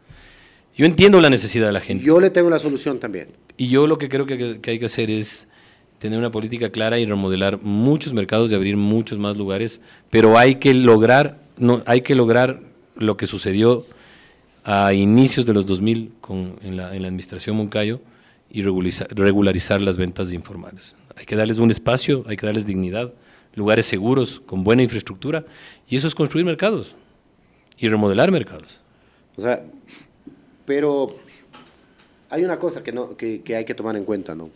Yo entiendo la necesidad de la gente Yo le tengo la solución también. y yo lo que creo que, que hay que hacer es tener una política clara y remodelar muchos mercados y abrir muchos más lugares, pero hay que lograr, no, hay que lograr lo que sucedió a inicios de los 2000 con, en, la, en la administración Moncayo y regularizar, regularizar las ventas informales. Hay que darles un espacio, hay que darles dignidad, lugares seguros, con buena infraestructura, y eso es construir mercados y remodelar mercados. O sea, pero hay una cosa que, no, que, que hay que tomar en cuenta, ¿no?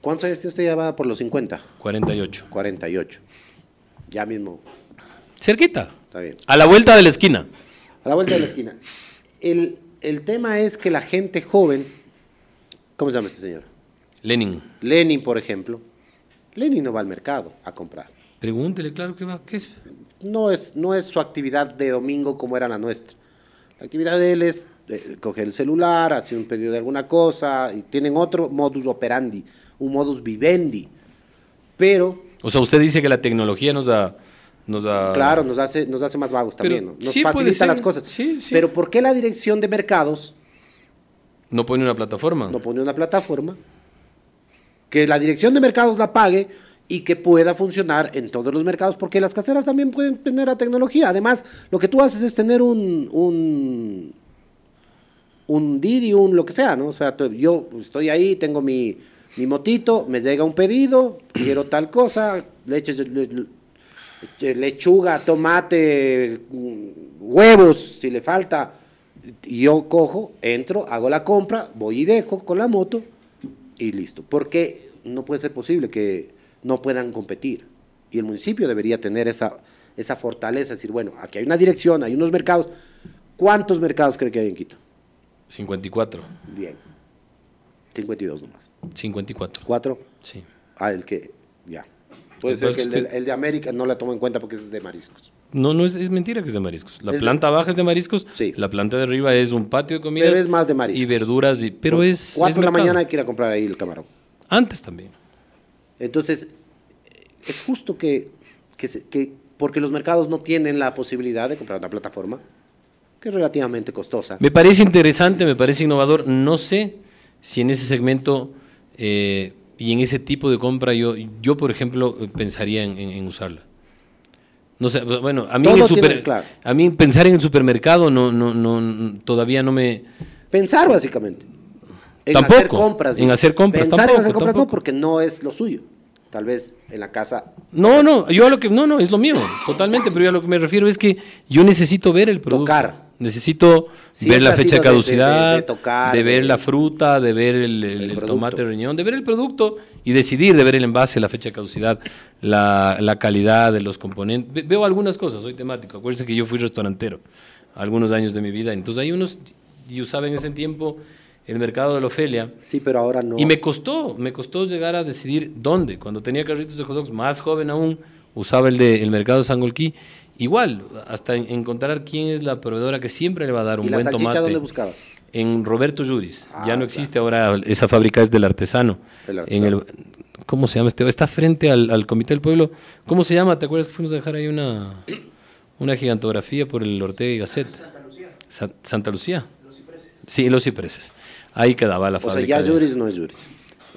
¿Cuántos años tiene usted ya va por los 50? 48. 48. Ya mismo, Cerquita, está bien. a la vuelta de la esquina. A la vuelta de la esquina. El, el tema es que la gente joven, ¿cómo se llama este señor? Lenin. Lenin, por ejemplo, Lenny no va al mercado a comprar. Pregúntele, claro que va. ¿Qué es? No es, no es su actividad de domingo como era la nuestra. La actividad de él es eh, coger el celular, hacer un pedido de alguna cosa, y tienen otro modus operandi, un modus vivendi. Pero, O sea, usted dice que la tecnología nos da... Nos da claro, nos hace, nos hace más vagos Pero también, ¿no? nos sí facilita las cosas. sí, sí. Pero ¿por qué la dirección de mercados No pone una plataforma. no pone una plataforma que la dirección de mercados la pague y que pueda funcionar en todos los mercados, porque las caseras también pueden tener la tecnología. Además, lo que tú haces es tener un, un, un Didi, un lo que sea, ¿no? O sea, yo estoy ahí, tengo mi, mi motito, me llega un pedido, quiero tal cosa, le- le- lechuga, tomate, huevos, si le falta, yo cojo, entro, hago la compra, voy y dejo con la moto y listo. Porque no puede ser posible que no puedan competir. Y el municipio debería tener esa, esa fortaleza, decir, bueno, aquí hay una dirección, hay unos mercados. ¿Cuántos mercados cree que hay en Quito? 54. Bien. 52 nomás. 54. ¿Cuatro? Sí. Ah, el que, ya. Puede ser que el de, el de América no la tomo en cuenta porque es de mariscos. No, no es, es mentira que es de mariscos. La Es de- planta baja es de mariscos, Sí. la planta de arriba es un patio de comidas. Pero es más de mariscos. Y verduras, y, pero es. Cuatro es de la mañana hay que ir a comprar ahí el camarón. Antes también. Entonces, es justo que, que, se- que- porque los mercados no tienen la posibilidad de comprar una plataforma que es relativamente costosa. Me parece interesante, me parece innovador. No sé si en ese segmento eh, y en ese tipo de compra yo, yo por ejemplo, pensaría en, en- en usarla. No sé, bueno, a mí, en Todo el super- claro. a mí pensar en el supermercado no, no, no, todavía no me... Pensar básicamente. En Tampoco, hacer compras. en hacer compras, Pensar en hacer compras tampoco. no, porque no es lo suyo. Tal vez en la casa No, no, yo a lo que... No, no, es lo mío, totalmente, pero yo a lo que me refiero es que yo necesito ver el producto. Tocar. Necesito ver la ha fecha de sido de- de- caducidad, de- de, de tocar, ver la fruta, de ver el, tomate riñón, de ver el producto y decidir, de ver el envase, la fecha de caducidad, la, la calidad de los componentes. Ve- veo algunas cosas, soy temático. Acuérdense que yo fui restaurantero algunos años de mi vida. Entonces hay unos, yo usaba en ese tiempo el mercado de la Ofelia. sí, pero ahora no. Y me costó, me costó llegar a decidir dónde. Cuando tenía carritos de hot dogs, más joven aún, usaba el del mercado de Sangolquí. Igual, hasta en- encontrar quién es la proveedora que siempre le va a dar un ¿Y la buen salchicha tomate. dónde buscaba? En Roberto Juris. Ah, ya no existe ahora, esa fábrica es del artesano. El En el, ¿Cómo se llama este? Está frente al, al Comité del Pueblo. ¿Cómo se llama? ¿Te acuerdas que fuimos a dejar ahí una, una gigantografía por el Ortega y Gasset? Santa Lucía. Santa Lucía. Sí, Los Cipreses. Ahí quedaba la O sea, fábrica. ya de- Juris no es Juris.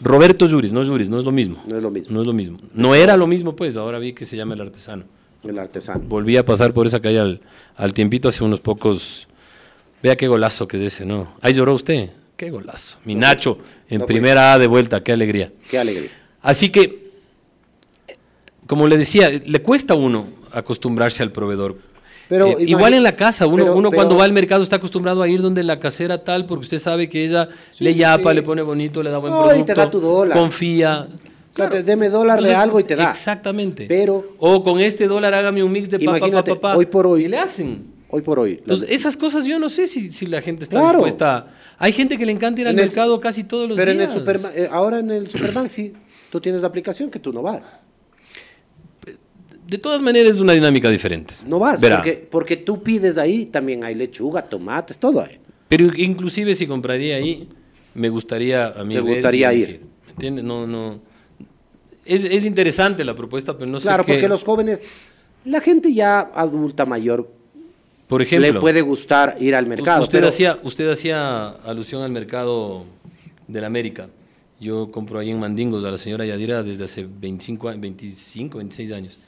Roberto Juris, no es Juris, no es lo mismo. No es lo mismo. No es lo mismo. No era lo mismo, pues, ahora vi que se llama el artesano. El artesano. Volví a pasar por esa calle al, al tiempito hace unos pocos. Vea qué golazo que es ese, ¿no? Ahí lloró usted. Qué golazo. Mi Nacho, en no primera A de vuelta, qué alegría. Qué alegría. Así que, como le decía, le cuesta a uno acostumbrarse al proveedor. Pero Eh, igual en la casa, uno, pero- uno pero- cuando va al mercado está acostumbrado a ir donde la casera tal, porque usted sabe que ella le yapa, sí. le pone bonito, le da buen No, y producto, te da tu dólar. confía. O sea, te- deme dólar de algo y te da. Exactamente. Pero- o con este dólar hágame un mix de papá, papá, papá. hoy por hoy- Y le hacen. Hoy por hoy. Entonces, esas cosas yo no sé si, si la gente está Claro. dispuesta. Hay gente que le encanta ir al En el- mercado casi todos los pero días. en el Superma- eh, ahora en el Superman sí, tú tienes la aplicación que tú no vas. De todas maneras es una dinámica diferente. No vas, Verá. porque, porque tú pides ahí, también hay lechuga, tomates, todo hay. Pero inclusive si compraría ahí, me gustaría a mí Me gustaría ir. ¿Me entiendes? No, no. Es, es interesante la propuesta, pero no claro, sé qué. porque los jóvenes, la gente ya adulta mayor, Por ejemplo, le puede gustar ir al mercado. usted, pero- hacía, usted hacía alusión al mercado de la América. Yo compro ahí en Mandingos a la señora Yadira desde hace 25, a- 25 26 años.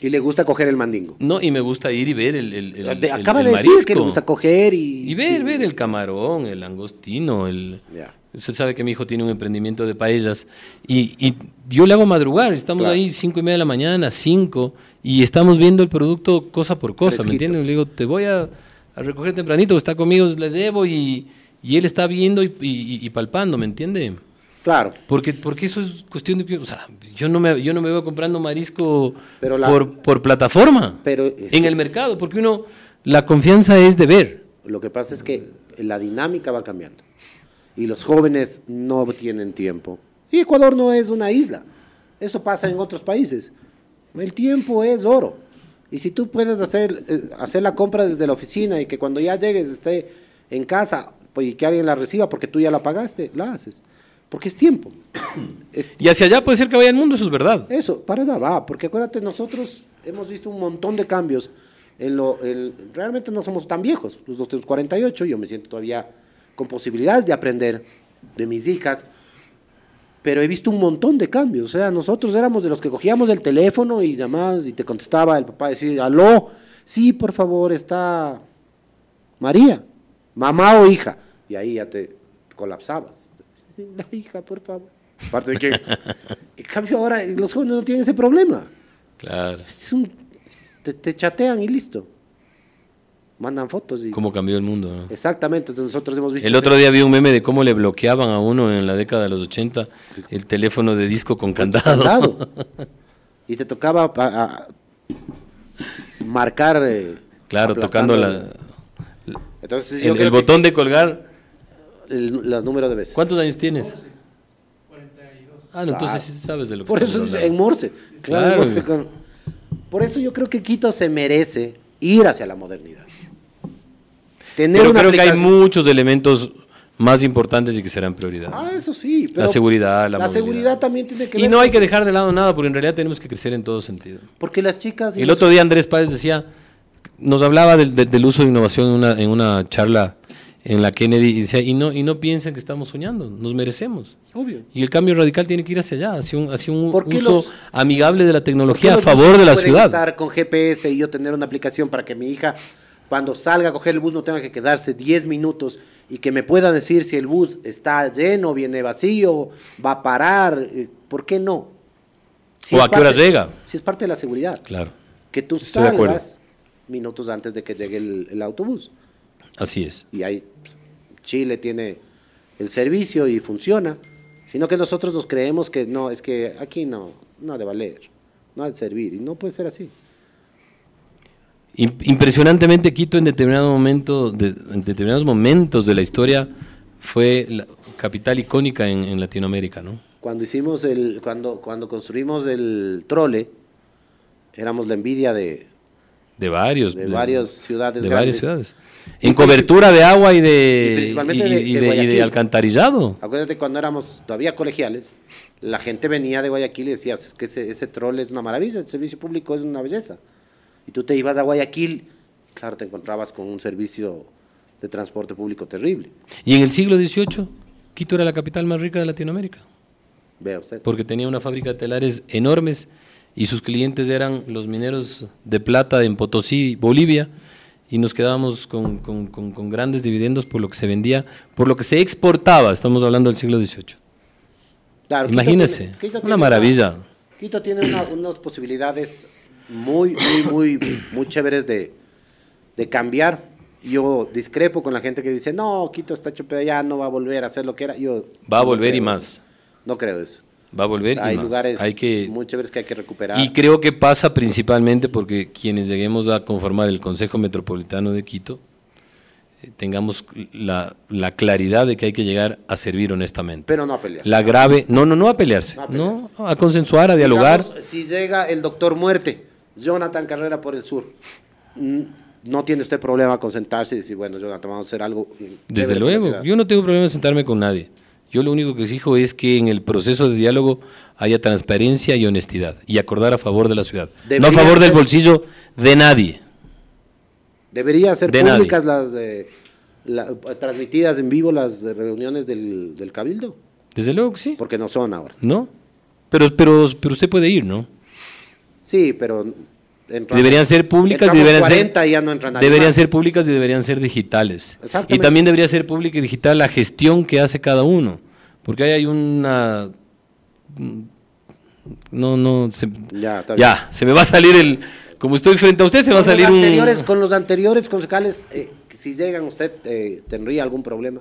Y le gusta coger el mandingo. No, y me gusta ir y ver el, el, el- Acaba el de decir que le gusta coger y... Y ver, ver el camarón, el langostino, el... Ya. Usted sabe que mi hijo tiene un emprendimiento de paellas y, y yo le hago madrugar, estamos Claro. ahí cinco y media de la mañana, cinco, y estamos viendo el producto cosa por cosa, Fresquito. ¿me entienden? Le digo, te voy a, a recoger tempranito, está conmigo, les llevo y, y él está viendo y, y- y palpando, ¿me entiende? Claro, Porque, porque eso es cuestión de que, o sea, yo no me, yo no me veo comprando marisco Pero la- por, por plataforma, Pero en que- el mercado, porque uno, la confianza es de ver. lo que pasa es que la dinámica va cambiando y los jóvenes no tienen tiempo. Y Ecuador no es una isla. Eso pasa en otros países. El tiempo es oro. Y si tú puedes hacer, eh, hacer la compra desde la oficina y que cuando ya llegues esté en casa pues, y que alguien la reciba porque tú ya la pagaste, la haces. Porque es tiempo. Es- Y hacia allá puede ser que vaya el mundo, eso es verdad. eso, para allá va, porque acuérdate, nosotros hemos visto un montón de cambios. En lo, en- realmente no somos tan viejos, los dos tenemos 48, yo me siento todavía con posibilidades de aprender de mis hijas, pero he visto un montón de cambios. O sea, nosotros éramos de los que cogíamos el teléfono y llamabas y te contestaba el papá decir, aló, sí, por favor, está María, mamá o hija. Y ahí ya te colapsabas. La hija, por favor. Aparte de que, en cambio ahora los jóvenes no tienen ese problema. Claro. Es un- te, te chatean y listo. Mandan fotos y... Cómo cambió el mundo, ¿no? Exactamente, entonces nosotros hemos visto... El otro día vi un meme de cómo le bloqueaban a uno en la década de los 80 el teléfono de disco con candado. candado. Y te tocaba pa- a- marcar... eh, Claro, tocando la, Entonces el, el que botón de colgar. El, los números de veces. ¿Cuántos años tienes? Ah, no, entonces sí sabes de lo que Por eso dice, hablando. en Morse. Claro, Por eso yo creo que Quito se merece ir hacia la modernidad. Tener Pero una creo que hay muchos elementos más importantes y que serán prioridad. Ah, eso sí. La seguridad, la movilidad. seguridad también tiene que Y ver no hay que dejar de lado nada, porque en realidad tenemos que crecer en todo sentido. Porque las chicas... y El los- otro día Andrés Páez decía, nos hablaba del, del- del uso de innovación en una, en una charla en la Kennedy y decía, y no, y no piensen que estamos soñando, nos merecemos. Obvio. Y el cambio radical tiene que ir hacia allá, hacia un, hacia un ¿Por qué uso los- amigable de la ¿Por qué tecnología a favor de la ciudad. estar con GPS y yo tener una aplicación para que mi hija, cuando salga a coger el bus, no tenga que quedarse 10 minutos y que me pueda decir si el bus está lleno, viene vacío, va a parar? eh, ¿Por qué no? O a qué parte- llega. Si es parte de la seguridad. Claro, Que tú Estoy salgas minutos antes de que llegue el, el autobús. así es. Y ahí Chile tiene el servicio y funciona. Sino que nosotros nos creemos que no, es que aquí no, no ha de valer, no ha de servir. Y no puede ser así. Im- Impresionantemente Quito en determinado momento, de- en determinados momentos de la historia fue la capital icónica en, en Latinoamérica, ¿no? Cuando hicimos el, cuando, cuando construimos el trole, éramos la envidia de, De varios. de varias ciudades de grandes. varias ciudades. Y En cobertura de agua y y de, principalmente y- de- y de de- y de alcantarillado. Acuérdate cuando éramos todavía colegiales, la gente venía de Guayaquil y decía, es que ese, ese trole es una maravilla, el servicio público es una belleza. Y tú te ibas a Guayaquil, claro, te encontrabas con un servicio de transporte público terrible. Y en el siglo XVIII, Quito era la capital más rica de Latinoamérica, Vea usted. porque tenía una fábrica de telares enormes y sus clientes eran los mineros de plata en Potosí, Bolivia, y nos quedábamos con, con- con- con grandes dividendos por lo que se vendía, por lo que se exportaba, estamos hablando del siglo XVIII. Claro, Quito Imagínese, tiene- Quito una maravilla. Quito tiene una- unas posibilidades muy, muy, muy, muy chéveres de, de cambiar. Yo discrepo con la gente que dice, no, Quito está hecho ya no va a volver a hacer lo que era. Yo Va a no volver y más. No creo eso. Va a volver Hay y más. lugares Hay que, muy chéveres que hay que recuperar. Y creo que pasa principalmente porque quienes lleguemos a conformar el Consejo Metropolitano de Quito eh, tengamos la, la claridad de que hay que llegar a servir honestamente. pero no a pelear. La grave, no, no, no a pelearse, No a no, pelearse. a consensuar, a dialogar. Digamos, si llega el doctor muerte, Jonathan Carrera por el sur, no tiene usted problema con sentarse y decir, bueno, Jonathan, vamos a hacer algo. Desde luego, yo no tengo problema en sentarme con nadie. Yo lo único que exijo es que en el proceso de diálogo haya transparencia y honestidad y acordar a favor de la ciudad, no a favor del bolsillo de nadie. Deberían ser De públicas las eh, la- transmitidas en vivo las reuniones del, del cabildo, Desde luego que sí, porque no son ahora. ¿no? Pero, pero, pero usted puede ir, ¿no? Sí, pero Deberían ser públicas y deberían 40 ser y ya no deberían más. ser públicas y deberían ser digitales. Y también debería ser pública y digital la gestión que hace cada uno, porque ahí hay una no no se, Ya, ya se me va a salir el como estoy frente a usted se va a salir un anteriores, Con los anteriores concejales, eh, si llegan usted, eh, ¿tendría algún problema?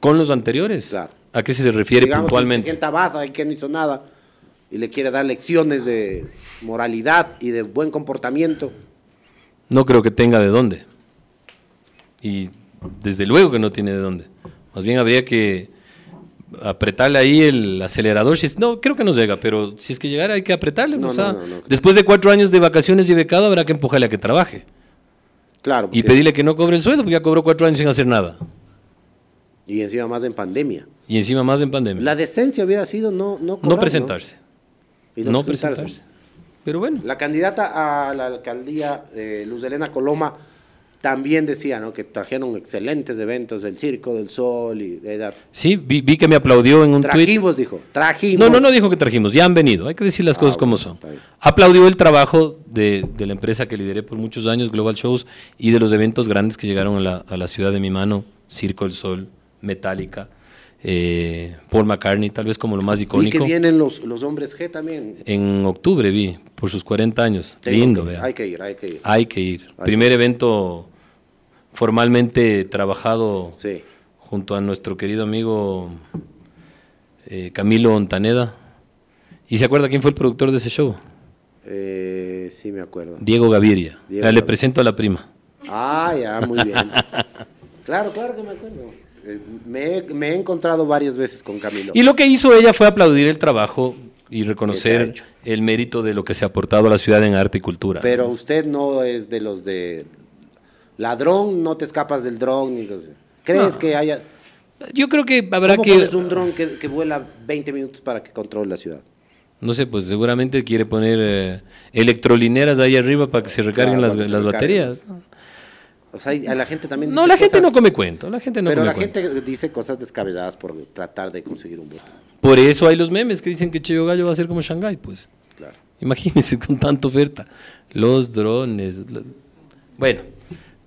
con los anteriores. Claro. ¿A qué se refiere Digamos, si se puntualmente? sienta baja y que no hizo nada y le quiere dar lecciones de moralidad y de buen comportamiento. No creo que tenga de dónde. Y desde luego que no tiene de dónde. Más bien habría que apretarle ahí el acelerador. No, creo que no llega, pero si es que llegara hay que apretarle. No, o sea, no, no. Después de cuatro años de vacaciones y becado habrá que empujarle a que trabaje. Claro. Y pedirle que no cobre el sueldo porque ya cobró cuatro años sin hacer nada. y encima más en pandemia. Y encima más en pandemia. La decencia hubiera sido no no, no presentarse. Y No, presentarse. presentarse. Pero bueno. La candidata a la alcaldía, eh, Luz Elena Coloma, también decía ¿no? que trajeron excelentes eventos del Circo del Sol y ella, Sí, vi, vi que me aplaudió en un tuit. trajimos, dijo, trajimos. No, no, no dijo que trajimos, ya han venido, hay que decir las Ah, cosas bueno, como son. Aplaudió el trabajo de, de la empresa que lideré por muchos años, Global Shows, y de los eventos grandes que llegaron a la, a la ciudad de mi mano, Circo del Sol, Metallica, eh, Paul McCartney, tal vez como lo más Y icónico. que vienen los, los hombres G también. En octubre vi, por sus 40 años. Tengo Lindo, que- vea. Hay que ir, hay que ir. Hay que ir. Hay Primer evento formalmente trabajado Sí. junto a nuestro querido amigo eh, Camilo Ontaneda. ¿Y se acuerda quién fue el productor de ese show? Eh, sí, me acuerdo. Diego Gaviria. Diego Ya le Gaviria. presento a la prima. Ah, ya, muy bien. claro, claro que me acuerdo. Me, he, me he encontrado varias veces con Camilo. Y lo que hizo ella fue aplaudir el trabajo y reconocer el mérito de lo que se ha aportado a la ciudad en arte y cultura. Pero usted no es de los de ladrón, no te escapas del dron. Ni los- ¿Crees No. que haya... Yo creo que habrá ¿Cómo que... pones un dron que, que vuela 20 minutos para que controle la ciudad? No sé, pues seguramente quiere poner eh, electrolineras ahí arriba para que se recarguen Claro, las, se las recarguen. baterías. O sea, y a la gente también No, dice la gente cosas- no come cuento, la gente no pero come la cuento. gente dice cosas descabelladas por tratar de conseguir un voto. Por eso hay los memes que dicen que Cheyo Gallo va a ser como Shanghái, pues. Claro. Imagínense con tanta oferta. Los drones. Bueno,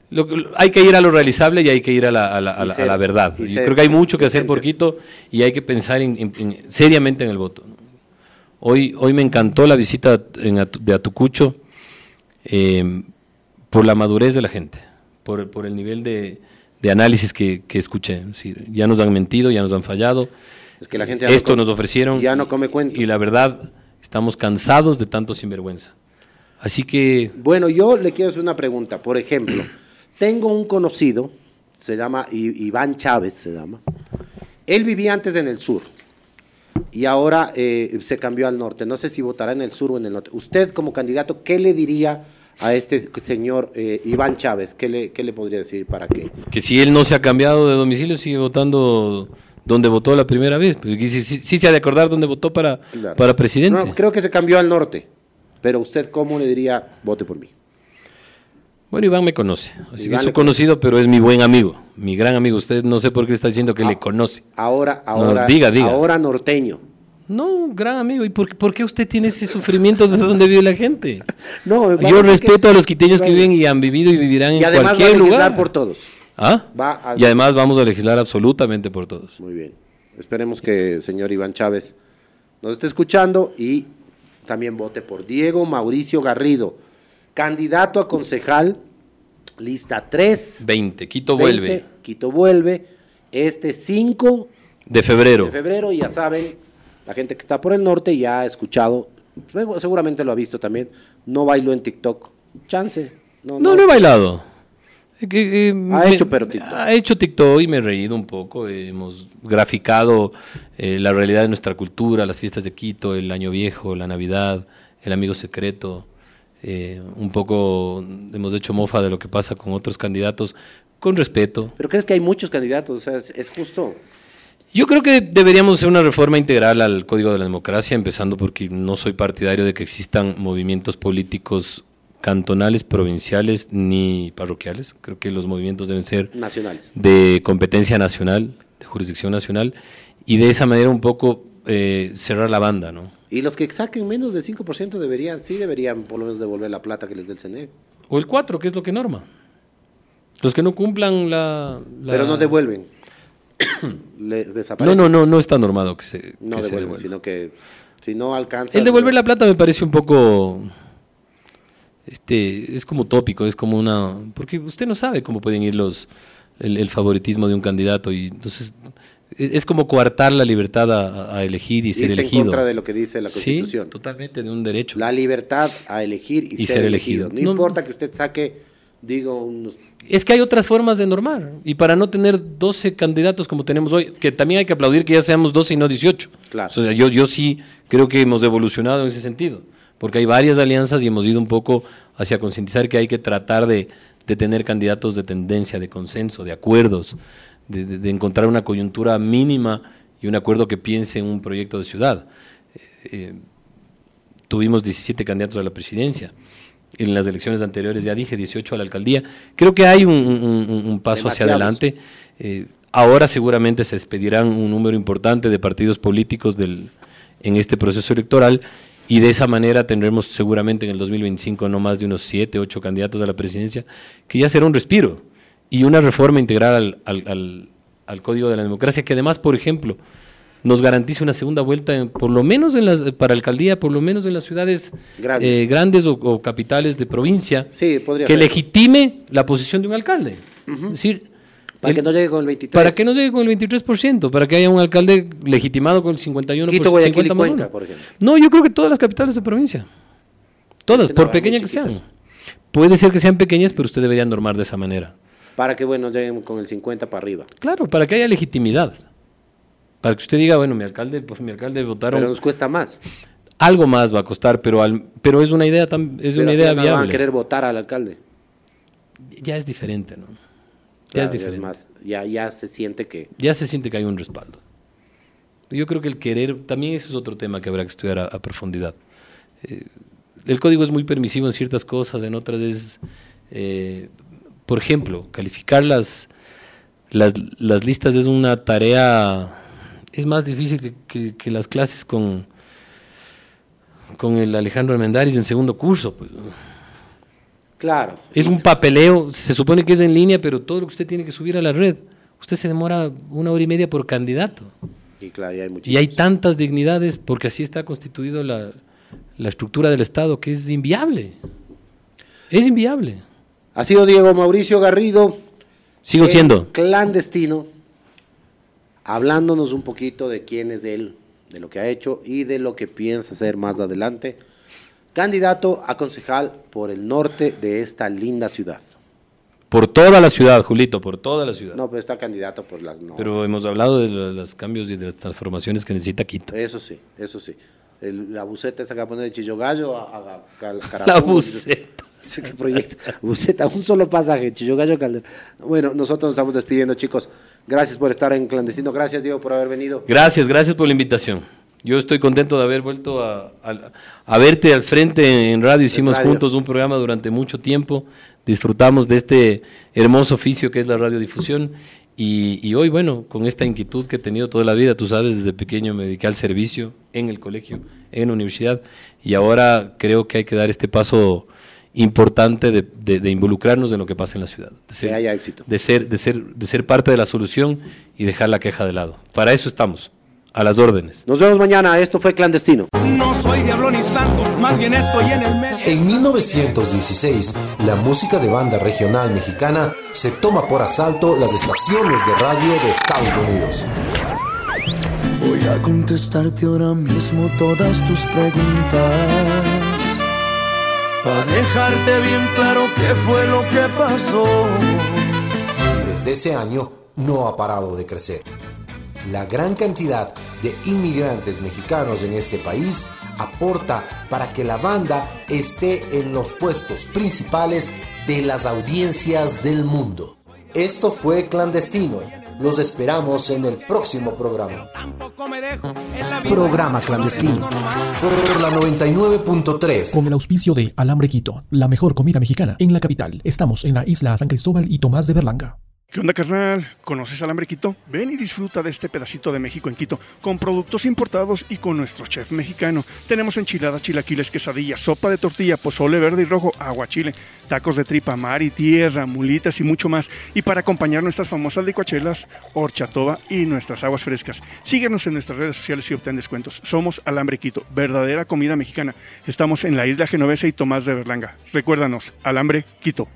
lo hay que ir a lo realizable y hay que ir a la, a la- a a verdad. Yo creo que hay mucho que hacer por. Quito y hay que pensar en- en- en- seriamente en el voto. Hoy, hoy me encantó la visita de Atucucho eh, por la madurez de la gente, por, por el nivel de, de análisis que, que escuché. Es decir, ya nos han mentido, ya nos han fallado. Es que la gente ya no Esto come- nos ofrecieron. ya no come cuento. Y la verdad, estamos cansados de tanto sinvergüenza. Así que, Bueno, yo le quiero hacer una pregunta. Por ejemplo, tengo un conocido, se llama Iván Chávez, se llama. Él vivía antes en el sur y ahora eh, se cambió al norte. No sé si votará en el sur o en el norte. Usted como candidato, ¿qué le diría a este señor eh, Iván Chávez? ¿Qué le, qué le podría decir para qué? que si él no se ha cambiado de domicilio, sigue votando donde votó la primera vez. Porque sí, sí- sí se ha de acordar dónde votó para, Claro. para presidente. No, creo que se cambió al norte. Pero usted, ¿cómo le diría vote por mí? Bueno, Iván me conoce. Así Iván que un conocido, pero es mi buen amigo. Mi gran amigo. Usted no sé por qué está diciendo que le conoce. Ahora, ahora, diga, diga. ahora norteño. No, gran amigo. ¿Y por, qué- por qué usted tiene ese sufrimiento de donde vive la gente? No, Yo respeto que- a los quiteños que viven y han vivido y vivirán Y en además va a cualquier legislar lugar. por todos. ¿Ah? Va a- Y además vamos a legislar absolutamente por todos. Muy bien. Esperemos que el señor Iván Chávez nos esté escuchando y también vote por Diego Mauricio Garrido, candidato a concejal, lista 3. 20. Quito 20, vuelve. Quito vuelve. Este 5 De febrero. de febrero, ya saben, la gente que está por el norte ya ha escuchado, seguramente lo ha visto también, no bailó en TikTok. Chance. No, no he bailado. Eh, eh, Ha me- hecho, pero TikTok. Ha hecho TikTok y me he reído un poco. eh, hemos graficado eh, la realidad de nuestra cultura, las fiestas de Quito, el Año Viejo, la Navidad, el Amigo Secreto. un poco hemos hecho mofa de lo que pasa con otros candidatos, con respeto. Pero crees que hay muchos candidatos, o sea, es, es justo. Yo creo que deberíamos hacer una reforma integral al Código de la Democracia, empezando porque no soy partidario de que existan movimientos políticos cantonales, provinciales ni parroquiales. Creo que los movimientos deben ser Nacionales. de competencia nacional, de jurisdicción nacional, y de esa manera un poco eh, cerrar la banda, ¿no? Y los que saquen menos del 5% deberían, sí deberían por lo menos devolver la plata que les dé el CNE. O el 4, que es lo que norma. Los que no cumplan la... la- Pero no devuelven. les No, desaparecen. no, no, no está normado que se, No que se devuelven, devuelva. sino que si no alcanza. El devolver la plata me parece un poco. Este, es como tópico, es como una. Porque usted no sabe cómo pueden ir los. El, el favoritismo de un candidato y entonces es es como coartar la libertad a, a elegir y ser Irte en elegido. contra de lo que dice la sí, Constitución. totalmente de un derecho. La libertad a elegir y, Y ser, ser elegido. elegido. No, No- importa que usted saque digo, unos... Es que hay otras formas de normar. Y para no tener 12 candidatos como tenemos hoy, que también hay que aplaudir que ya seamos 12 y no 18. Claro. O sea, yo, yo sí creo que hemos evolucionado en ese sentido. Porque hay varias alianzas y hemos ido un poco hacia concientizar que hay que tratar de, de tener candidatos de tendencia, de consenso, de acuerdos, de, de- de encontrar una coyuntura mínima y un acuerdo que piense en un proyecto de ciudad. Eh, eh, tuvimos 17 candidatos a la presidencia. En las elecciones anteriores, ya dije, 18 a la alcaldía. Creo que hay un, un- un- un paso hacia Demasiados. adelante. Eh, ahora seguramente se expedirán un número importante de partidos políticos del, en este proceso electoral y de esa manera tendremos seguramente en el 2025 no más de unos 7, 8 candidatos a la presidencia, que ya será un respiro y una reforma integral al, al- al- al Código de la Democracia, que además, por ejemplo, nos garantice una segunda vuelta, en- por lo menos en las, para alcaldía, por lo menos en las ciudades Grandes. eh, grandes o, o capitales de provincia, Sí, que ser. legitime la posición de un alcalde. Es decir, Para el- que no llegue con el 23. para que no llegue con el 23%, para que haya un alcalde legitimado con el 51%. Quito, y 50 más Cuenca, por ejemplo. No, yo creo que todas las capitales de provincia. Todas, Este no por va, pequeñas que sean. Puede ser que sean pequeñas, pero usted debería normar de esa manera. Para que, bueno, lleguen con el 50 para arriba. Claro, para que haya legitimidad. Para que usted diga, bueno, mi alcalde, pues mi alcalde votaron. Pero nos cuesta más. Algo más va a costar, pero al- pero es una idea tan, es Pero una idea final van a viable. querer votar al alcalde. Ya es diferente, ¿no? Ya Claro, es diferente. más, ya, ya se siente que... ya se siente que hay un respaldo. Yo creo que el querer, también eso es otro tema que habrá que estudiar a, a profundidad. Eh, el código es muy permisivo en ciertas cosas, en otras es, eh, por ejemplo, calificar las, las, las listas es una tarea, es más difícil que, que- que las clases con, con el Alejandro Armendáriz en segundo curso. pues. Claro. Es un papeleo, se supone que es en línea, pero todo lo que usted tiene que subir a la red, usted se demora una hora y media por candidato. Y claro, hay Y hay tantas dignidades porque así está constituido la, la estructura del Estado que es inviable. Es inviable. Ha sido Diego Mauricio Garrido. Sigo siendo. Clandestino. Hablándonos un poquito de quién es él, de lo que ha hecho y de lo que piensa hacer más adelante. Candidato a concejal por el norte de esta linda ciudad. Por toda la ciudad, Julito, por toda la ciudad. No, pero está candidato por las no. Pero hemos hablado de lo- los cambios y de las transformaciones que necesita Quito. Eso sí, eso sí. El- la buceta esa que va a poner de Chillogallo a, a- a La buceta. ¿Qué proyecto? Buceta, un solo pasaje, Chillogallo Caldera. Bueno, nosotros nos estamos despidiendo, chicos. Gracias por estar en clandestino. Gracias, Diego, por haber venido. Gracias, gracias por la invitación. Yo estoy contento de haber vuelto a, a- a verte al frente en radio. Hicimos radio. juntos un programa durante mucho tiempo. Disfrutamos de este hermoso oficio que es la radiodifusión. Y, y hoy, bueno, con esta inquietud que he tenido toda la vida, tú sabes, desde pequeño me dediqué al servicio en el colegio, en la universidad. Y ahora creo que hay que dar este paso importante de, de- de involucrarnos en lo que pasa en la ciudad. De ser, Que haya éxito. de ser, de ser, de ser parte de la solución y dejar la queja de lado. Para eso estamos, a las órdenes. Nos vemos mañana. Esto fue Clandestino. No soy diablo ni santo, más bien estoy en el medio. En 1916, la música de banda regional mexicana se toma por asalto las estaciones de radio de Estados Unidos. Voy a contestarte ahora mismo todas tus preguntas. Para dejarte bien claro qué fue lo que pasó. y desde ese año no ha parado de crecer. La gran cantidad de inmigrantes mexicanos en este país aporta para que la banda esté en los puestos principales de las audiencias del mundo. Esto fue Clandestino. Los esperamos en el próximo programa. Programa clandestino. Por la 99.3. Con el auspicio de Alambre Quito, la mejor comida mexicana en la capital. Estamos en la isla San Cristóbal y Tomás de Berlanga. ¿Qué onda, carnal? ¿Conoces Alambre Quito? Ven y disfruta de este pedacito de México en Quito, con productos importados y con nuestro chef mexicano. Tenemos enchiladas, chilaquiles, quesadillas, sopa de tortilla, pozole verde y rojo, aguachile, tacos de tripa, mar y tierra, mulitas y mucho más. Y para acompañar nuestras famosas licuachelas, horchatoba y nuestras aguas frescas. Síguenos en nuestras redes sociales y obtén descuentos. Somos Alambre Quito, verdadera comida mexicana. Estamos en la isla Genovesa y Tomás de Berlanga. Recuérdanos, Alambre Quito.